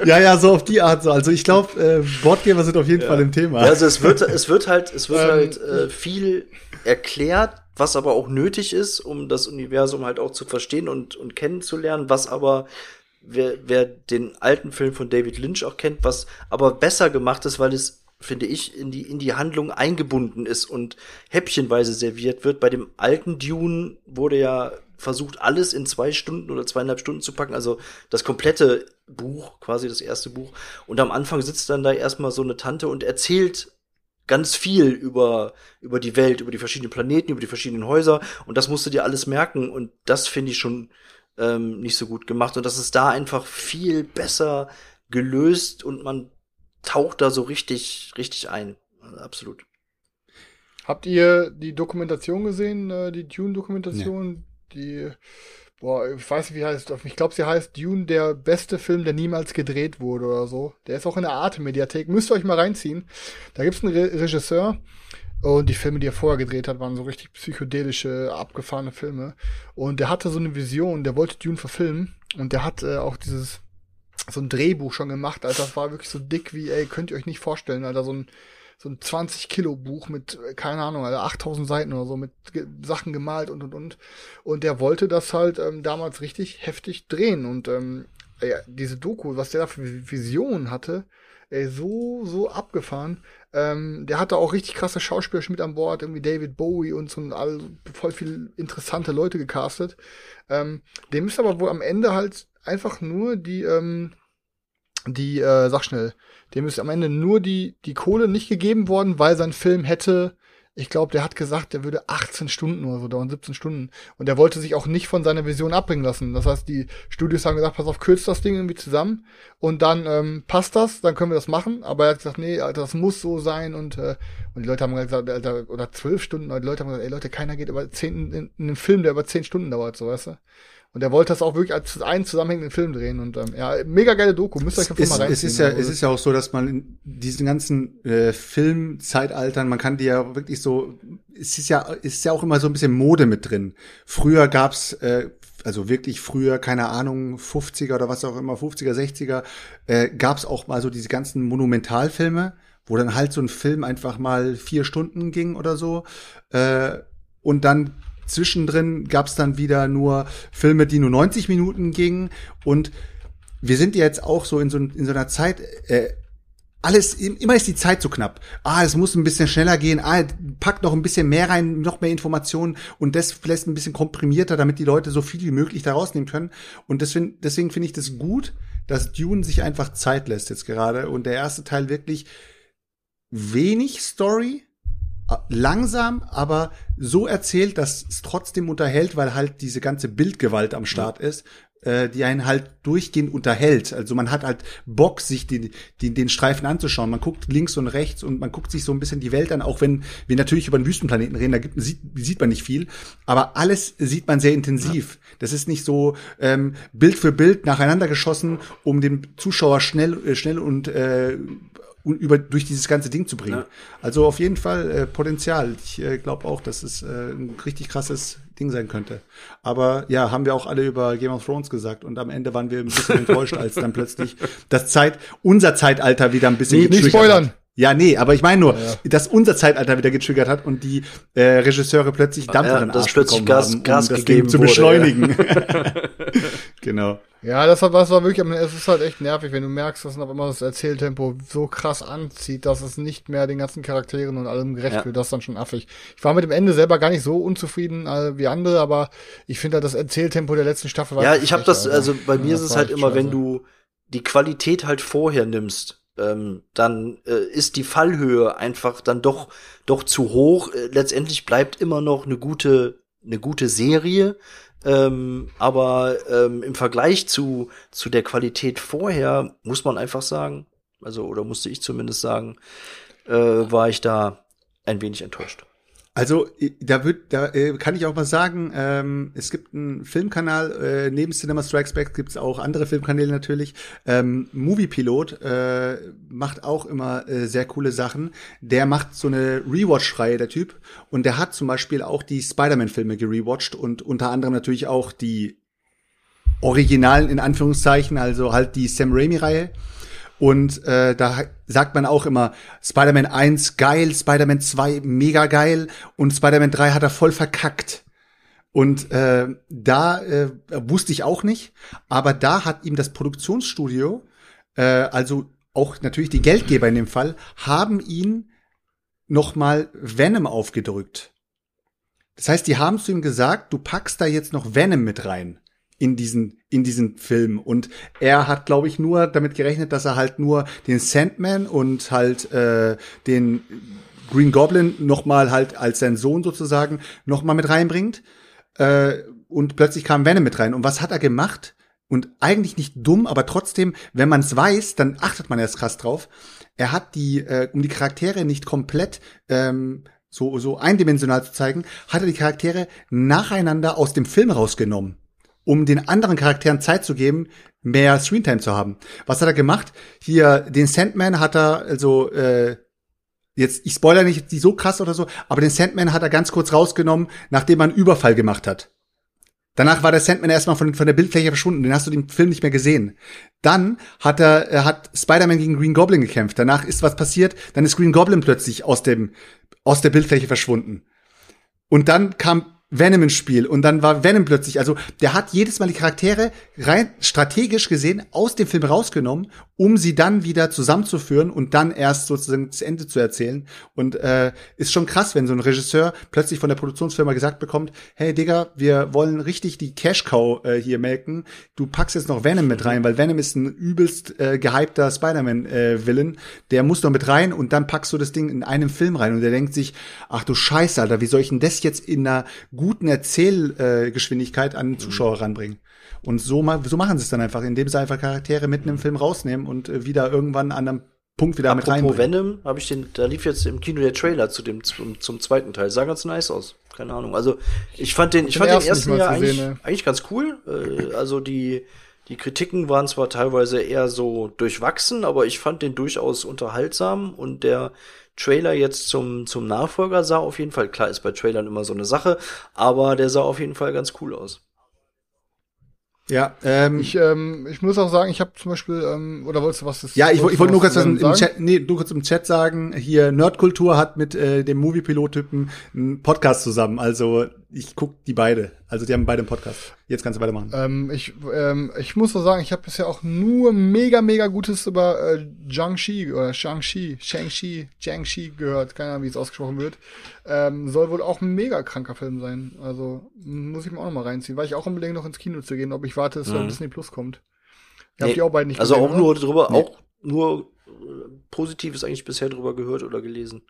ja, ja, so auf die Art so. Also ich glaube, äh, Boardgamer sind auf jeden ja. Fall im Thema. Ja, also es wird, es wird halt, es wird ähm, halt äh, viel erklärt, was aber auch nötig ist, um das Universum halt auch zu verstehen und, und kennenzulernen, was aber wer, wer den alten Film von David Lynch auch kennt, was aber besser gemacht ist, weil es finde ich, in die, in die Handlung eingebunden ist und häppchenweise serviert wird. Bei dem alten Dune wurde ja versucht, alles in zwei Stunden oder zweieinhalb Stunden zu packen, also das komplette Buch, quasi das erste Buch. Und am Anfang sitzt dann da erstmal so eine Tante und erzählt ganz viel über, über die Welt, über die verschiedenen Planeten, über die verschiedenen Häuser. Und das musst du dir alles merken. Und das finde ich schon ähm, nicht so gut gemacht. Und das ist da einfach viel besser gelöst und man taucht da so richtig, richtig ein. Absolut. Habt ihr die Dokumentation gesehen, äh, die Dune-Dokumentation? Ja. Die, boah, ich weiß nicht, wie heißt Ich glaube, sie heißt Dune, der beste Film, der niemals gedreht wurde oder so. Der ist auch in der Arte-Mediathek. Müsst ihr euch mal reinziehen. Da gibt's einen Re Regisseur. Und die Filme, die er vorher gedreht hat, waren so richtig psychedelische, abgefahrene Filme. Und der hatte so eine Vision, der wollte Dune verfilmen. Und der hat äh, auch dieses so ein Drehbuch schon gemacht, Alter. Das war wirklich so dick wie, ey, könnt ihr euch nicht vorstellen, Alter. So ein, so ein 20 Kilo Buch mit, keine Ahnung, Alter, 8000 Seiten oder so, mit Sachen gemalt und, und, und. Und der wollte das halt ähm, damals richtig heftig drehen. Und ähm, ja, diese Doku, was der da für Visionen hatte, ey, so, so abgefahren. Ähm, der hatte auch richtig krasse Schauspieler mit an Bord, irgendwie David Bowie und so und all, voll viel interessante Leute gecastet. Ähm, dem ist aber wohl am Ende halt einfach nur die, ähm, die, äh, sag schnell, dem ist am Ende nur die, die Kohle nicht gegeben worden, weil sein Film hätte, ich glaube, der hat gesagt, der würde 18 Stunden oder so dauern, 17 Stunden. Und er wollte sich auch nicht von seiner Vision abbringen lassen. Das heißt, die Studios haben gesagt, pass auf, kürzt das Ding irgendwie zusammen und dann ähm, passt das, dann können wir das machen. Aber er hat gesagt, nee, Alter, das muss so sein und, äh, und die Leute haben gesagt, Alter, oder zwölf Stunden, die Leute haben gesagt, ey Leute, keiner geht über zehn, in, in einem Film, der über zehn Stunden dauert, so weißt du. Und er wollte das auch wirklich als einen zusammenhängenden Film drehen. Und ähm, ja, mega geile Doku. Müsst ihr euch einfach mal reinziehen. Es ist ja, es ist ja auch so, dass man in diesen ganzen äh, Filmzeitaltern, man kann die ja wirklich so, es ist ja, es ist ja auch immer so ein bisschen Mode mit drin. Früher gab's äh, also wirklich früher, keine Ahnung, 50er oder was auch immer, 50er, 60er, äh, gab es auch mal so diese ganzen Monumentalfilme, wo dann halt so ein Film einfach mal vier Stunden ging oder so. Äh, und dann Zwischendrin gab es dann wieder nur Filme, die nur 90 Minuten gingen. Und wir sind jetzt auch so in so, in so einer Zeit, äh, alles, immer ist die Zeit zu knapp. Ah, es muss ein bisschen schneller gehen. Ah, packt noch ein bisschen mehr rein, noch mehr Informationen und das vielleicht ein bisschen komprimierter, damit die Leute so viel wie möglich da rausnehmen können. Und deswegen, deswegen finde ich das gut, dass Dune sich einfach Zeit lässt jetzt gerade und der erste Teil wirklich wenig Story, langsam, aber so erzählt, dass es trotzdem unterhält, weil halt diese ganze Bildgewalt am Start ist. äh, die einen halt durchgehend unterhält. Also man hat halt Bock, sich den, den, den Streifen anzuschauen. Man guckt links und rechts und man guckt sich so ein bisschen die Welt an, auch wenn wir natürlich über den Wüstenplaneten reden, da gibt, sieht, sieht man nicht viel, aber alles sieht man sehr intensiv. Das ist nicht so ähm, Bild für Bild nacheinander geschossen, um den Zuschauer schnell, äh, schnell und äh, über durch dieses ganze Ding zu bringen. Ja. Also auf jeden Fall äh, Potenzial. Ich äh, glaube auch, dass es äh, ein richtig krasses Ding sein könnte. Aber ja, haben wir auch alle über Game of Thrones gesagt und am Ende waren wir ein bisschen enttäuscht, als dann plötzlich *laughs* das Zeit, unser Zeitalter wieder ein bisschen nee, nicht spoilern. Hat. Ja, nee, aber ich meine nur, ja, ja. dass unser Zeitalter wieder getriggert hat und die äh, Regisseure plötzlich Dampf ja, in den Arsch bekommen Gas, haben, um Gas das Ding zu beschleunigen. Ja. *laughs* *laughs* genau. Ja, das, war, das war wirklich, es ist halt echt nervig, wenn du merkst, dass noch immer das Erzähltempo so krass anzieht, dass es nicht mehr den ganzen Charakteren und allem gerecht ja. wird. Das ist dann schon affig. Ich war mit dem Ende selber gar nicht so unzufrieden äh, wie andere, aber ich finde halt das Erzähltempo der letzten Staffel war Ja, ich habe das, also bei mir ja, ist es halt immer, wenn du die Qualität halt vorher nimmst, ähm, dann äh, ist die Fallhöhe einfach dann doch doch zu hoch. Äh, letztendlich bleibt immer noch eine gute eine gute Serie, ähm, aber ähm, im Vergleich zu, zu der Qualität vorher muss man einfach sagen, also, oder musste ich zumindest sagen, äh, war ich da ein wenig enttäuscht. Also da wird, da äh, kann ich auch mal sagen, ähm, es gibt einen Filmkanal, äh, neben Cinema Strikes Back gibt es auch andere Filmkanäle natürlich. Ähm, Movie Pilot äh, macht auch immer äh, sehr coole Sachen. Der macht so eine Rewatch-Reihe, der Typ. Und der hat zum Beispiel auch die Spider-Man-Filme gerewatcht und unter anderem natürlich auch die originalen, in Anführungszeichen, also halt die Sam Raimi-Reihe. Und äh, da sagt man auch immer, Spider-Man 1 geil, Spider-Man 2 mega geil und Spider-Man 3 hat er voll verkackt. Und äh, da äh, wusste ich auch nicht, aber da hat ihm das Produktionsstudio, äh, also auch natürlich die Geldgeber in dem Fall, haben ihn noch mal Venom aufgedrückt. Das heißt, die haben zu ihm gesagt, du packst da jetzt noch Venom mit rein in diesen in diesen Film. Und er hat glaube ich nur damit gerechnet, dass er halt nur den Sandman und halt äh, den Green Goblin noch mal halt als sein Sohn sozusagen noch mal mit reinbringt. Äh, und plötzlich kam Venom mit rein. Und was hat er gemacht? Und eigentlich nicht dumm, aber trotzdem, wenn man es weiß, dann achtet man erst krass drauf. Er hat die äh, um die Charaktere nicht komplett ähm, so so eindimensional zu zeigen, hat er die Charaktere nacheinander aus dem Film rausgenommen um den anderen Charakteren Zeit zu geben, mehr Screentime zu haben. Was hat er gemacht? Hier, den Sandman hat er, also, äh, jetzt, ich spoiler nicht die so krass oder so, aber den Sandman hat er ganz kurz rausgenommen, nachdem er einen Überfall gemacht hat. Danach war der Sandman erstmal von, von der Bildfläche verschwunden, den hast du den Film nicht mehr gesehen. Dann hat er, er hat Spider-Man gegen Green Goblin gekämpft. Danach ist was passiert, dann ist Green Goblin plötzlich aus dem, aus der Bildfläche verschwunden. Und dann kam Venom ins Spiel. Und dann war Venom plötzlich, also der hat jedes Mal die Charaktere rein strategisch gesehen aus dem Film rausgenommen, um sie dann wieder zusammenzuführen und dann erst sozusagen das Ende zu erzählen. Und äh, ist schon krass, wenn so ein Regisseur plötzlich von der Produktionsfirma gesagt bekommt, hey Digga, wir wollen richtig die Cash Cow äh, hier melken. Du packst jetzt noch Venom mit rein, weil Venom ist ein übelst äh, gehypter Spider-Man-Villain. Äh, der muss noch mit rein und dann packst du das Ding in einem Film rein und der denkt sich, ach du Scheiße, Alter, wie soll ich denn das jetzt in einer guten Erzählgeschwindigkeit an den Zuschauer ranbringen. Und so, so machen sie es dann einfach, indem sie einfach Charaktere mitten im Film rausnehmen und äh, wieder irgendwann an einem Punkt wieder Apropos mit reinbringen. Venom habe ich den, da lief jetzt im Kino der Trailer zu dem zum, zum zweiten Teil. Sah ganz nice aus. Keine Ahnung. Also ich fand den, ich fand den ersten ja eigentlich, ne? eigentlich ganz cool. Äh, also die die Kritiken waren zwar teilweise eher so durchwachsen, aber ich fand den durchaus unterhaltsam und der Trailer jetzt zum, zum Nachfolger sah auf jeden Fall, klar ist bei Trailern immer so eine Sache, aber der sah auf jeden Fall ganz cool aus. Ja, ähm, ich, ähm, ich muss auch sagen, ich habe zum Beispiel, ähm, oder wolltest du was? Das, ja, ich, ich wollte nur kurz was im, im Chat, nee, nur kurz im Chat sagen. Hier Nerdkultur hat mit äh, dem Movie-Pilot-Typen einen Podcast zusammen. Also ich guck die beide. Also die haben beide einen Podcast. Jetzt kannst du weitermachen. Ähm, ich, ähm, ich muss nur sagen, ich habe bisher auch nur mega, mega Gutes über äh, Jiangxi oder Shang-Chi, Shang-Chi, Jiangxi gehört. Keine Ahnung, wie es ausgesprochen wird. Ähm, soll wohl auch ein mega kranker Film sein. Also muss ich mir auch noch mal reinziehen, weil ich auch unbedingt noch ins Kino zu gehen, ob ich warte, dass mhm. Disney Plus kommt. Ihr nee, habt die auch beide nicht Also gesehen, auch nur drüber, nee. auch nur äh, Positives eigentlich bisher drüber gehört oder gelesen.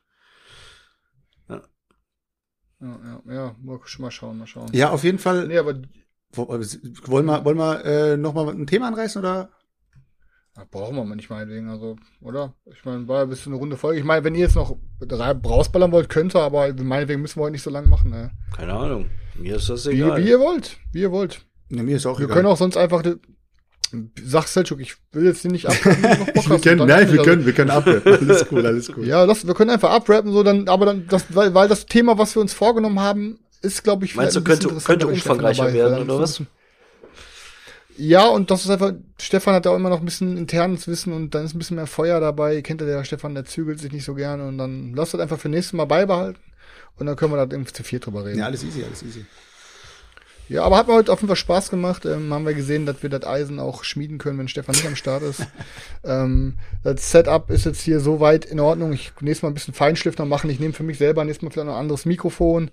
Ja, ja, ja, mal, mal schauen, mal schauen. Ja, auf jeden Fall. Nee, aber Wollen wir, wollen wir äh, noch mal ein Thema anreißen oder? Ja, brauchen wir mal nicht meinetwegen, also, oder? Ich meine, war ja ein bisschen eine runde Folge. Ich meine, wenn ihr jetzt noch drei rausballern wollt, könnt ihr, aber meinetwegen müssen wir heute nicht so lange machen, ne? Keine Ahnung. Mir ist das Wie, egal. wie ihr wollt, wie ihr wollt. Ja, mir ist auch Wir egal. können auch sonst einfach, sag Selchuk, ich will jetzt nicht *laughs* Bock wir hast, können, nein, wir also- können, wir können abrappen. Alles cool, alles cool. Ja, das, wir können einfach abrappen, so dann, aber dann, das, weil, weil das Thema, was wir uns vorgenommen haben, ist, glaube ich, Meinst du, könnte- könnte umfangreicher dabei werden, oder bisschen- Ja, und das ist einfach, Stefan hat da auch immer noch ein bisschen internes Wissen und dann ist ein bisschen mehr Feuer dabei. Kennt ihr der Stefan, der zügelt sich nicht so gerne und dann lasst das einfach für nächstes Mal beibehalten und dann können wir da im zu vier drüber reden. Ja, Ja, alles easy, alles easy. Aber hat mir heute auf jeden Fall Spaß gemacht. Ähm, haben wir gesehen, dass wir das Eisen auch schmieden können, wenn Stefan nicht am Start ist. *laughs* ähm, das Setup ist jetzt hier soweit in Ordnung. Ich nächstes Mal ein bisschen Feinschliff noch machen. Ich nehme für mich selber nächstes Mal vielleicht noch ein anderes Mikrofon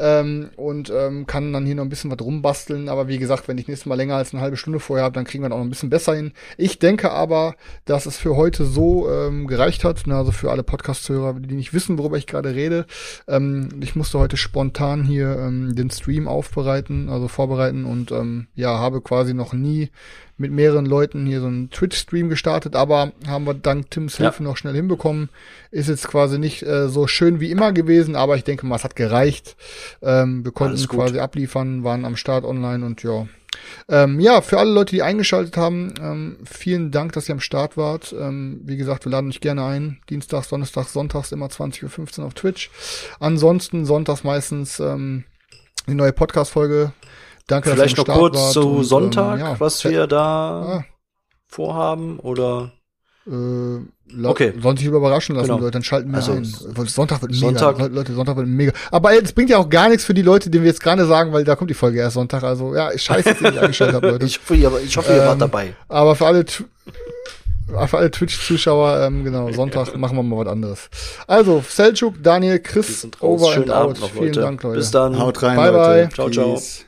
ähm, und ähm, kann dann hier noch ein bisschen was rumbasteln. Aber wie gesagt, wenn ich nächstes Mal länger als eine halbe Stunde vorher habe, dann kriegen wir das auch noch ein bisschen besser hin. Ich denke aber, dass es für heute so ähm, gereicht hat. Na, also für alle Podcast-Hörer, die nicht wissen, worüber ich gerade rede. Ähm, ich musste heute spontan hier ähm, den Stream aufbereiten, also vorbereiten und ähm, ja, habe quasi noch nie mit mehreren Leuten hier so einen Twitch-Stream gestartet, aber haben wir dank Tims Ja. Hilfe noch schnell hinbekommen. Ist jetzt quasi nicht äh, so schön wie immer gewesen, aber ich denke mal, es hat gereicht. Ähm, wir konnten quasi abliefern, waren am Start online und ja. Ähm, ja, für alle Leute, die eingeschaltet haben, ähm, vielen Dank, dass ihr am Start wart. Ähm, wie gesagt, wir laden euch gerne ein. Dienstags, Donnerstags, Sonntags immer 20.15 Uhr auf Twitch. Ansonsten sonntags meistens ähm, die neue Podcast-Folge. Danke, Vielleicht dass noch kurz zu und, Sonntag, ähm, ja, was wir da Ah, vorhaben oder äh, Okay. Sollen sich überraschen lassen, Genau. Leute, dann schalten wir Also, ein. Sonntag wird mega. Sonntag- Le- Leute, Sonntag wird mega. Aber das bringt ja auch gar nichts für die Leute, denen wir jetzt gerade sagen, weil da kommt die Folge erst Sonntag. Also ja, scheiße, dass ihr nicht *laughs* eingeschaltet habt, Leute. ich hoffe, ihr, ich hoffe, ihr Ähm, wart dabei. Aber für alle, für alle Twitch-Zuschauer, ähm, genau, Sonntag machen wir mal was anderes. Also, Selchuk, Daniel, Chris, over Schönen and out. Abend noch, Vielen. Dank, Leute. Bis dann. Haut rein, Bye, Leute. bye. Ciao, ciao. Peace.